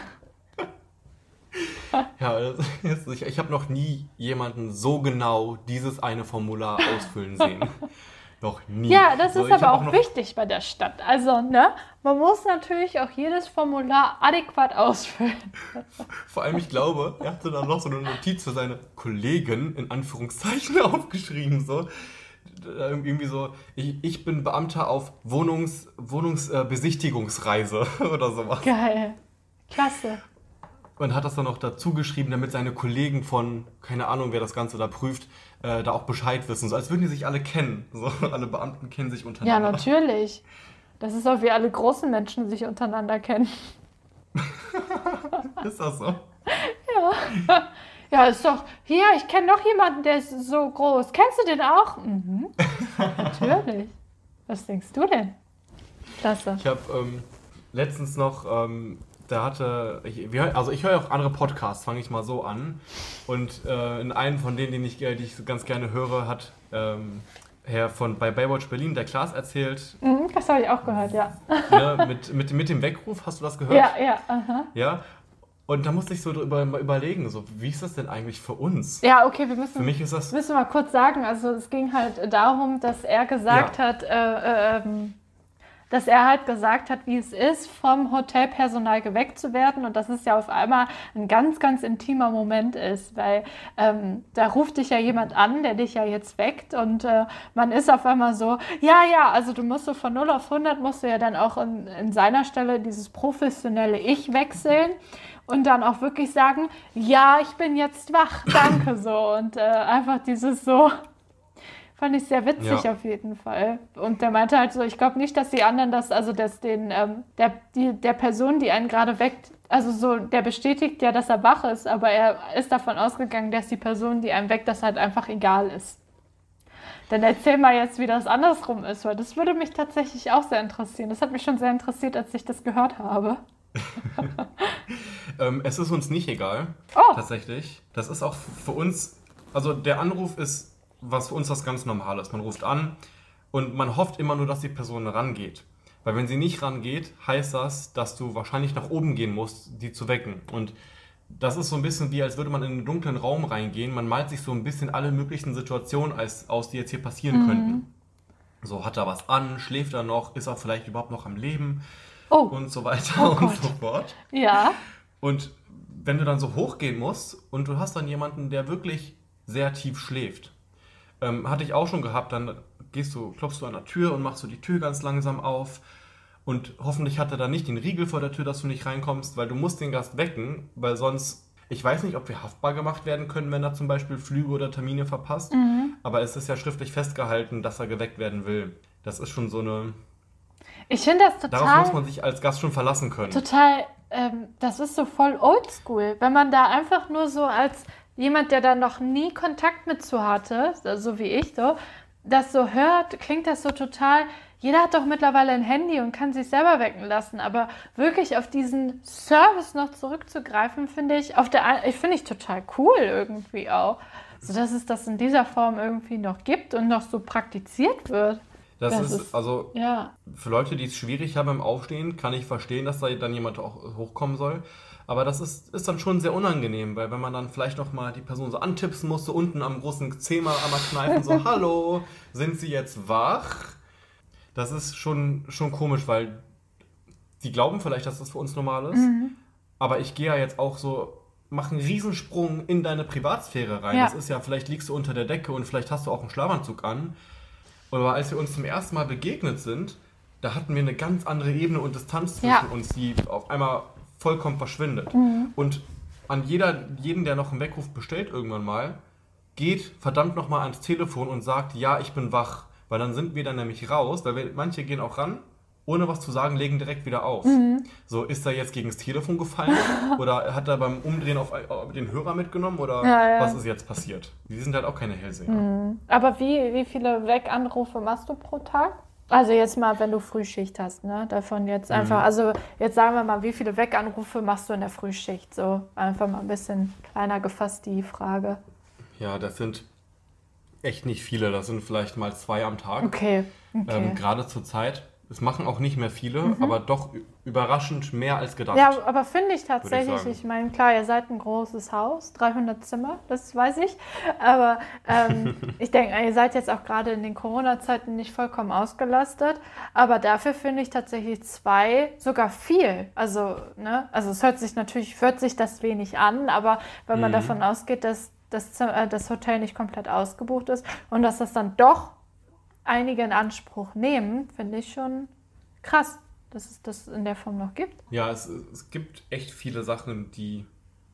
ja, ist, ich, ich habe noch nie jemanden so genau dieses eine Formular ausfüllen sehen. Noch nie. Ja, das ist aber auch, noch- wichtig bei der Stadt. Also, ne, man muss natürlich auch jedes Formular adäquat ausfüllen. Vor allem, ich glaube, er hatte dann noch so eine Notiz für seine Kollegen in Anführungszeichen aufgeschrieben. So. Irgendwie so, ich, ich bin Beamter auf Wohnungs, Wohnungsbesichtigungsreise oder sowas. Geil. Klasse. Und hat das dann noch dazu geschrieben, damit seine Kollegen von, keine Ahnung, wer das Ganze da prüft, äh, da auch Bescheid wissen. So als würden die sich alle kennen. So, alle Beamten kennen sich Ja, untereinander. natürlich. Das ist auch wie alle großen Menschen sich untereinander kennen. Ist das so? Ja, ist doch. Hier, ich kenne noch jemanden, der ist so groß. Kennst du den auch? Mhm. Natürlich. Was denkst du denn? Klasse. Ich habe ähm, letztens noch, ähm, da hatte, ich, also ich höre auch andere Podcasts, fange ich mal so an. Und äh, in einem von denen, den ich, äh, die ich ganz gerne höre, hat ähm, Herr von bei Baywatch Berlin, der Klaas, erzählt, Mhm, das habe ich auch gehört, ja. ne, mit, mit, mit dem Weckruf, hast du das gehört? Ja, ja, aha. Ja? Und da musste ich so drüber überlegen, so, wie ist das denn eigentlich für uns? Ja, okay, wir müssen. Für mich ist das, Müssen mal kurz sagen, also es ging halt darum, dass er gesagt Ja. hat, äh, äh, ähm, dass er halt gesagt hat, wie es ist, vom Hotelpersonal geweckt zu werden und dass es ja auf einmal ein ganz, ganz intimer Moment ist, weil ähm, da ruft dich ja jemand an, der dich ja jetzt weckt und äh, man ist auf einmal so, ja, ja, also du musst so von 0 auf 100 musst du ja dann auch in, in seiner Stelle dieses professionelle Ich wechseln und dann auch wirklich sagen, ja, ich bin jetzt wach, danke so und äh, einfach dieses so fand ich sehr witzig Ja. auf jeden Fall. Und der meinte halt so, ich glaube nicht, dass die anderen das, also dass den, ähm, der, die, der Person, die einen gerade weckt, also so, der bestätigt ja, dass er wach ist, aber er ist davon ausgegangen, dass die Person, die einen weckt, das halt einfach egal ist. Dann erzähl mal jetzt, wie das andersrum ist, weil das würde mich tatsächlich auch sehr interessieren. Das hat mich schon sehr interessiert, als ich das gehört habe. ähm, es ist uns nicht egal. Oh, Tatsächlich. Das ist auch für uns, also der Anruf ist, was für uns das ganz normal ist. Man ruft an und man hofft immer nur, dass die Person rangeht. Weil wenn sie nicht rangeht, heißt das, dass du wahrscheinlich nach oben gehen musst, die zu wecken. Und das ist so ein bisschen wie, als würde man in einen dunklen Raum reingehen. Man malt sich so ein bisschen alle möglichen Situationen als, aus, die jetzt hier passieren könnten. So, hat er was an, schläft er noch, ist er vielleicht überhaupt noch am Leben oh, und so weiter Oh und so fort. ja. Und wenn du dann so hochgehen musst und du hast dann jemanden, der wirklich sehr tief schläft, ähm, hatte ich auch schon gehabt, dann gehst du, klopfst du an der Tür und machst du die Tür ganz langsam auf und hoffentlich hat er dann nicht den Riegel vor der Tür, dass du nicht reinkommst, weil du musst den Gast wecken, weil sonst, ich weiß nicht, ob wir haftbar gemacht werden können, wenn er zum Beispiel Flüge oder Termine verpasst, aber es ist ja schriftlich festgehalten, dass er geweckt werden will. Das ist schon so eine, Ich finde das total. darauf muss man sich als Gast schon verlassen können. total, ähm, das ist so voll oldschool, wenn man da einfach nur so als jemand, der da noch nie Kontakt mit zu hatte, so wie ich so, das so hört, klingt das so total. Jeder hat doch mittlerweile ein Handy und kann sich selber wecken lassen, aber wirklich auf diesen Service noch zurückzugreifen, finde ich, auf der, ich finde ich total cool irgendwie auch, so dass es das in dieser Form irgendwie noch gibt und noch so praktiziert wird. Das, Das ist, ist- also Ja, Für Leute, die es schwierig haben im Aufstehen, kann ich verstehen, dass da dann jemand auch hochkommen soll. Aber das ist, ist dann schon sehr unangenehm, weil wenn man dann vielleicht noch mal die Person so antipsen muss, so unten am großen Zehmer einmal kneifen, so Hallo, sind Sie jetzt wach? Das ist schon, schon komisch, weil die glauben vielleicht, dass das für uns normal ist. Aber ich gehe ja jetzt auch so, mach einen Riesensprung in deine Privatsphäre rein. Ja. Das ist ja, vielleicht liegst du unter der Decke und vielleicht hast du auch einen Schlafanzug an. Aber als wir uns zum ersten Mal begegnet sind, da hatten wir eine ganz andere Ebene und Distanz zwischen Ja. uns, die auf einmal vollkommen verschwindet. Und an jeder, jeden, der noch einen Weckruf bestellt irgendwann mal, geht verdammt nochmal ans Telefon und sagt, ja, ich bin wach. Weil dann sind wir dann nämlich raus, weil wir, manche gehen auch ran, ohne was zu sagen, legen direkt wieder auf. So, ist er jetzt gegen das Telefon gefallen? oder hat er beim Umdrehen auf, auf den Hörer mitgenommen? Oder Ja, ja. was ist jetzt passiert? Die sind halt auch keine Hellseher. Aber wie, wie viele Weganrufe machst du pro Tag? Also jetzt mal, wenn du Frühschicht hast, ne? Davon jetzt einfach, also jetzt sagen wir mal, wie viele Weganrufe machst du in der Frühschicht? So einfach mal ein bisschen kleiner gefasst die Frage. Ja, das sind echt nicht viele. Das sind vielleicht mal zwei am Tag. Okay, okay. Ähm, Gerade zur Zeit. Es machen auch nicht mehr viele, aber doch überraschend mehr als gedacht. Mhm. Ja, aber finde ich ich tatsächlich. sagen. Ich, meine, klar, ihr seid ein großes Haus, 300 Zimmer, das weiß ich. Aber ähm, ich denke, ihr seid jetzt auch gerade in den Corona-Zeiten nicht vollkommen ausgelastet. Aber dafür finde ich tatsächlich zwei sogar viel. Also, ne, also es hört sich natürlich, hört sich das wenig an, aber wenn man Mhm. davon ausgeht, dass das, äh, das Hotel nicht komplett ausgebucht ist und dass das dann doch einige in Anspruch nehmen, finde ich schon krass, dass es das in der Form noch gibt. Ja, es, es gibt echt viele Sachen, die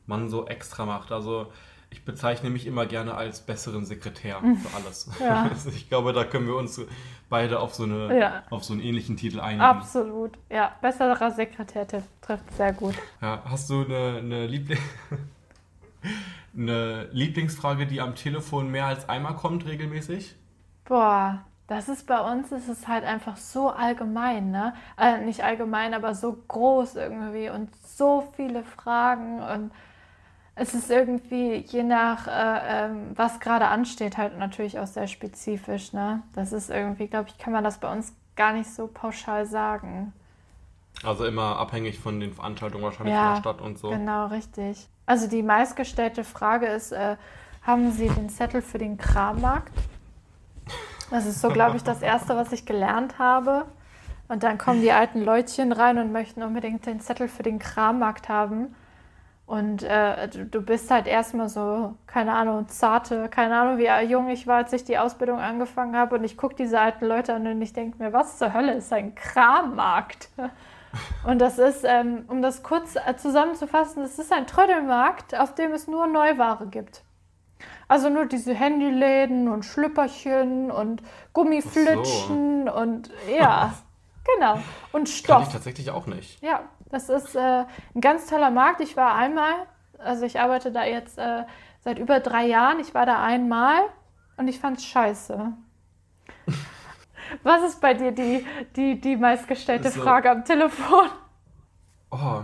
man so extra macht. Also ich bezeichne mich immer gerne als besseren Sekretär für alles. Ja. Also ich glaube, da können wir uns beide auf so, eine, Ja. auf so einen ähnlichen Titel einigen. Absolut, ja. Besserer Sekretär trifft- trifft sehr gut. Ja, hast du eine, eine, Liebli eine Lieblingsfrage, die am Telefon mehr als einmal kommt regelmäßig? Boah, das ist bei uns, ist es halt einfach so allgemein, ne? Äh, nicht allgemein, aber so groß irgendwie und so viele Fragen und es ist irgendwie je nach, äh, ähm, was gerade ansteht, halt natürlich auch sehr spezifisch, ne? Das ist irgendwie, glaube ich, kann man das bei uns gar nicht so pauschal sagen. Also immer abhängig von den Veranstaltungen wahrscheinlich Ja, von der Stadt und so. Genau, richtig. Also die meistgestellte Frage ist, äh, haben Sie den Zettel für den Krammarkt? Das ist so, glaube ich, das Erste, was ich gelernt habe. Und dann kommen die alten Leutchen rein und möchten unbedingt den Zettel für den Krammarkt haben. Und äh, du, du bist halt erstmal so, keine Ahnung, zarte, keine Ahnung, wie jung ich war, als ich die Ausbildung angefangen habe. Und ich gucke diese alten Leute an und ich denke mir, was zur Hölle ist ein Krammarkt? Und das ist, ähm, um das kurz äh, zusammenzufassen, das ist ein Trödelmarkt, auf dem es nur Neuware gibt. Also nur diese Handyläden und Schlüpperchen und Gummiflitschen und ja, genau. Und Kann ich Stoff. tatsächlich auch nicht. Ja, das ist äh, ein ganz toller Markt. Ich war einmal, also ich arbeite da jetzt äh, seit über drei Jahren. Ich war da einmal und ich fand's scheiße. Was ist bei dir die, die, die meistgestellte Ist so- Frage am Telefon? Oh.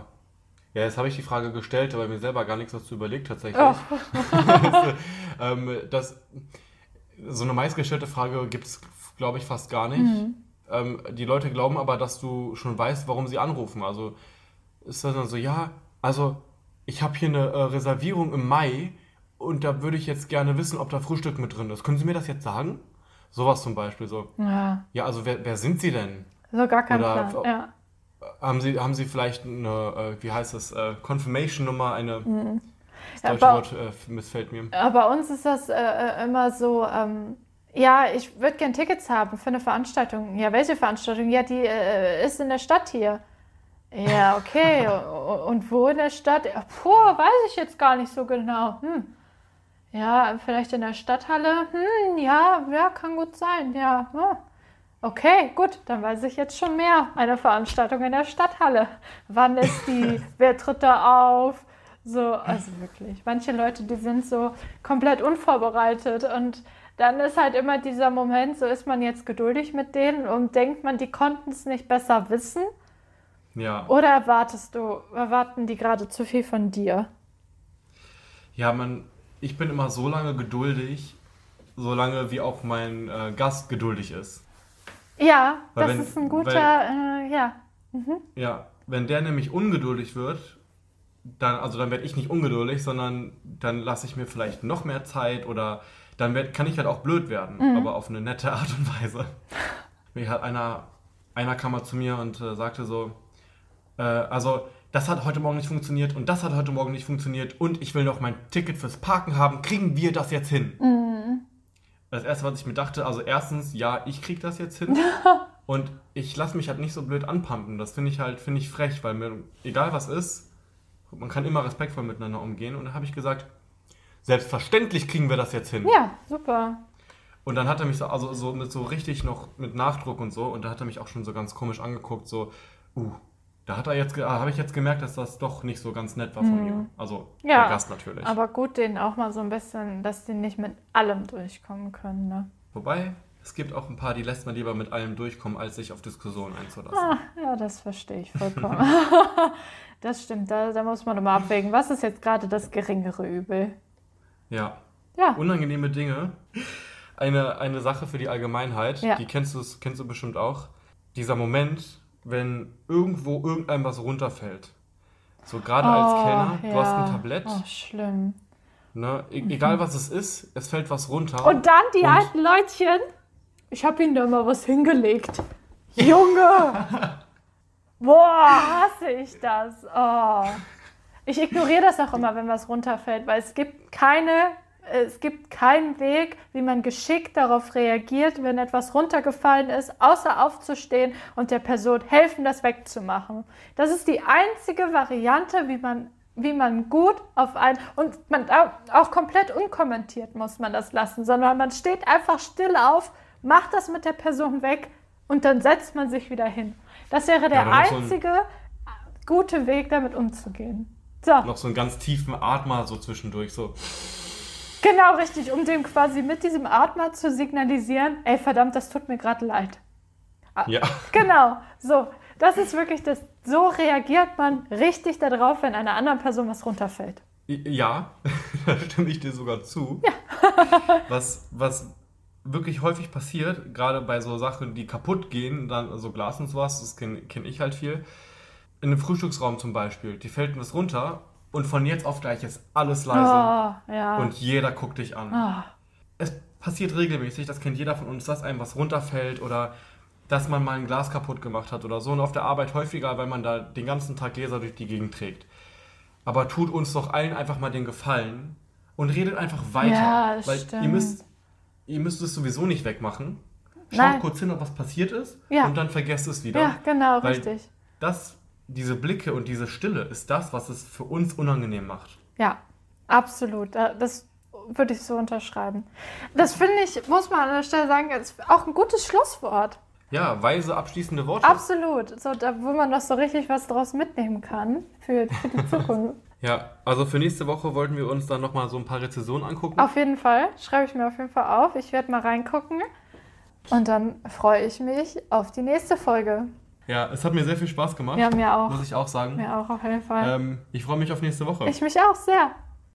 Ja, jetzt habe ich die Frage gestellt, aber mir selber gar nichts dazu überlegt tatsächlich. Oh. ähm, das, so eine meistgestellte Frage gibt es, glaube ich, fast gar nicht. Mhm. Ähm, die Leute glauben aber, dass du schon weißt, warum sie anrufen. Also ist das dann so, ja, also ich habe hier eine äh, Reservierung im Mai und da würde ich jetzt gerne wissen, ob da Frühstück mit drin ist. Können Sie mir das jetzt sagen? Sowas zum Beispiel so. Ja, Ja, also wer, wer sind Sie denn? so gar kein Oder- Plan. Ja. Haben Sie, haben Sie vielleicht eine, äh, wie heißt das, äh, Confirmation-Nummer, eine, das Ja, Wort äh, missfällt mir. Bei uns ist das äh, äh, immer so, ähm, ja, ich würde gern Tickets haben für eine Veranstaltung. Ja, welche Veranstaltung? Ja, die äh, ist in der Stadt hier. Ja, okay. Und wo in der Stadt? Ja, puh, weiß ich jetzt gar nicht so genau. Hm. Ja, vielleicht in der Stadthalle? Hm, ja, ja, kann gut sein. Ja, hm. Okay, gut, dann weiß ich jetzt schon mehr. Eine Veranstaltung in der Stadthalle. Wann ist die? Wer tritt da auf? So, also wirklich. Manche Leute, die sind so komplett unvorbereitet und dann ist halt immer dieser Moment, so ist man jetzt geduldig mit denen und denkt man, die konnten es nicht besser wissen Ja. oder erwartest du, erwarten die gerade zu viel von dir? Ja, man, ich bin immer so lange geduldig, so lange wie auch mein äh, Gast geduldig ist. Ja, Weil das wenn- ist ein guter, äh, ja. Ja, wenn der nämlich ungeduldig wird, dann, also dann werde ich nicht ungeduldig, sondern dann lasse ich mir vielleicht noch mehr Zeit oder dann werd, kann ich halt auch blöd werden, aber auf eine nette Art und Weise. Mir hat einer, einer kam mal zu mir und äh, sagte so, äh, also das hat heute Morgen nicht funktioniert und das hat heute Morgen nicht funktioniert und ich will noch mein Ticket fürs Parken haben, kriegen wir das jetzt hin? Das erste, was ich mir dachte, also erstens, ja, ich krieg das jetzt hin. Und ich lasse mich halt nicht so blöd anpumpen. Das finde ich halt, finde ich frech, weil mir, egal was ist, man kann immer respektvoll miteinander umgehen. Und dann habe ich gesagt, selbstverständlich kriegen wir das jetzt hin. Ja, super. Und dann hat er mich so, also so mit so richtig noch mit Nachdruck und so, und da hat er mich auch schon so ganz komisch angeguckt, so, uh, da hat er jetzt, habe ich jetzt gemerkt, dass das doch nicht so ganz nett war von mir. Also Ja, der Gast natürlich. Aber gut, denen auch mal so ein bisschen, dass die nicht mit allem durchkommen können, ne? Wobei, es gibt auch ein paar, die lässt man lieber mit allem durchkommen, als sich auf Diskussionen einzulassen. Ah, ja, das verstehe ich vollkommen. das stimmt, da, da muss man immer abwägen. Was ist jetzt gerade das geringere Übel? Ja, Ja, unangenehme Dinge. Eine, eine Sache für die Allgemeinheit, Ja. die kennst du, kennst du bestimmt auch. dieser Moment, wenn irgendwo irgendeinem was runterfällt. So gerade als Kellner, du hast ein Tablett, Oh, schlimm. ne, e egal was es ist, es fällt was runter. Und dann die Und- alten Leutchen. Ich habe ihnen da mal was hingelegt. Junge! Boah, hasse ich das. Oh. Ich ignoriere das auch immer, wenn was runterfällt, weil es gibt keine, es gibt keinen Weg, wie man geschickt darauf reagiert, wenn etwas runtergefallen ist, außer aufzustehen und der Person helfen, das wegzumachen. Das ist die einzige Variante, wie man wie man gut auf ein und man auch komplett unkommentiert muss man das lassen, sondern man steht einfach still auf, macht das mit der Person weg und dann setzt man sich wieder hin. Das wäre der dann noch so einzige gute Weg, damit umzugehen. So, Noch so einen ganz tiefen Atmer so zwischendurch, so. Genau richtig, um dem quasi mit diesem Atmer zu signalisieren, ey verdammt, das tut mir gerade leid. Ja. Genau, so. Das ist wirklich das, so reagiert man richtig darauf, wenn einer anderen Person was runterfällt. Ja, da stimme ich dir sogar zu. was, was wirklich häufig passiert, gerade bei so Sachen, die kaputt gehen, dann so Glas und sowas, das kenne kenn ich halt viel. In einem Frühstücksraum zum Beispiel, die fällt was runter und von jetzt auf gleich ist alles leise Oh, ja. und jeder guckt dich an. oh. Es passiert regelmäßig, das kennt jeder von uns, dass einem was runterfällt oder dass man mal ein Glas kaputt gemacht hat oder so und auf der Arbeit häufiger, weil man da den ganzen Tag Gläser durch die Gegend trägt. Aber tut uns doch allen einfach mal den Gefallen und redet einfach weiter. Ja, das weil stimmt. ihr müsst, ihr müsst es sowieso nicht wegmachen. Schaut Nein. kurz hin, ob was passiert ist Ja. und dann vergesst es wieder. Ja, genau, Weil richtig. Das, diese Blicke und diese Stille ist das, was es für uns unangenehm macht. Ja, absolut. Da- Das würde ich so unterschreiben. Das finde ich, muss man an der Stelle sagen, ist auch ein gutes Schlusswort. Ja, weise abschließende Worte. Absolut. So, da, wo man noch so richtig was draus mitnehmen kann für, für die Zukunft. Ja, also für nächste Woche wollten wir uns dann nochmal so ein paar Rezensionen angucken. auf jeden Fall. Schreibe ich mir auf jeden Fall auf. Ich werde mal reingucken. Und dann freue ich mich auf die nächste Folge. Ja, es hat mir sehr viel Spaß gemacht. Ja, mir auch. Muss ich auch sagen. Mir auch auf jeden Fall. Ähm, ich freue mich auf nächste Woche. Ich mich auch sehr.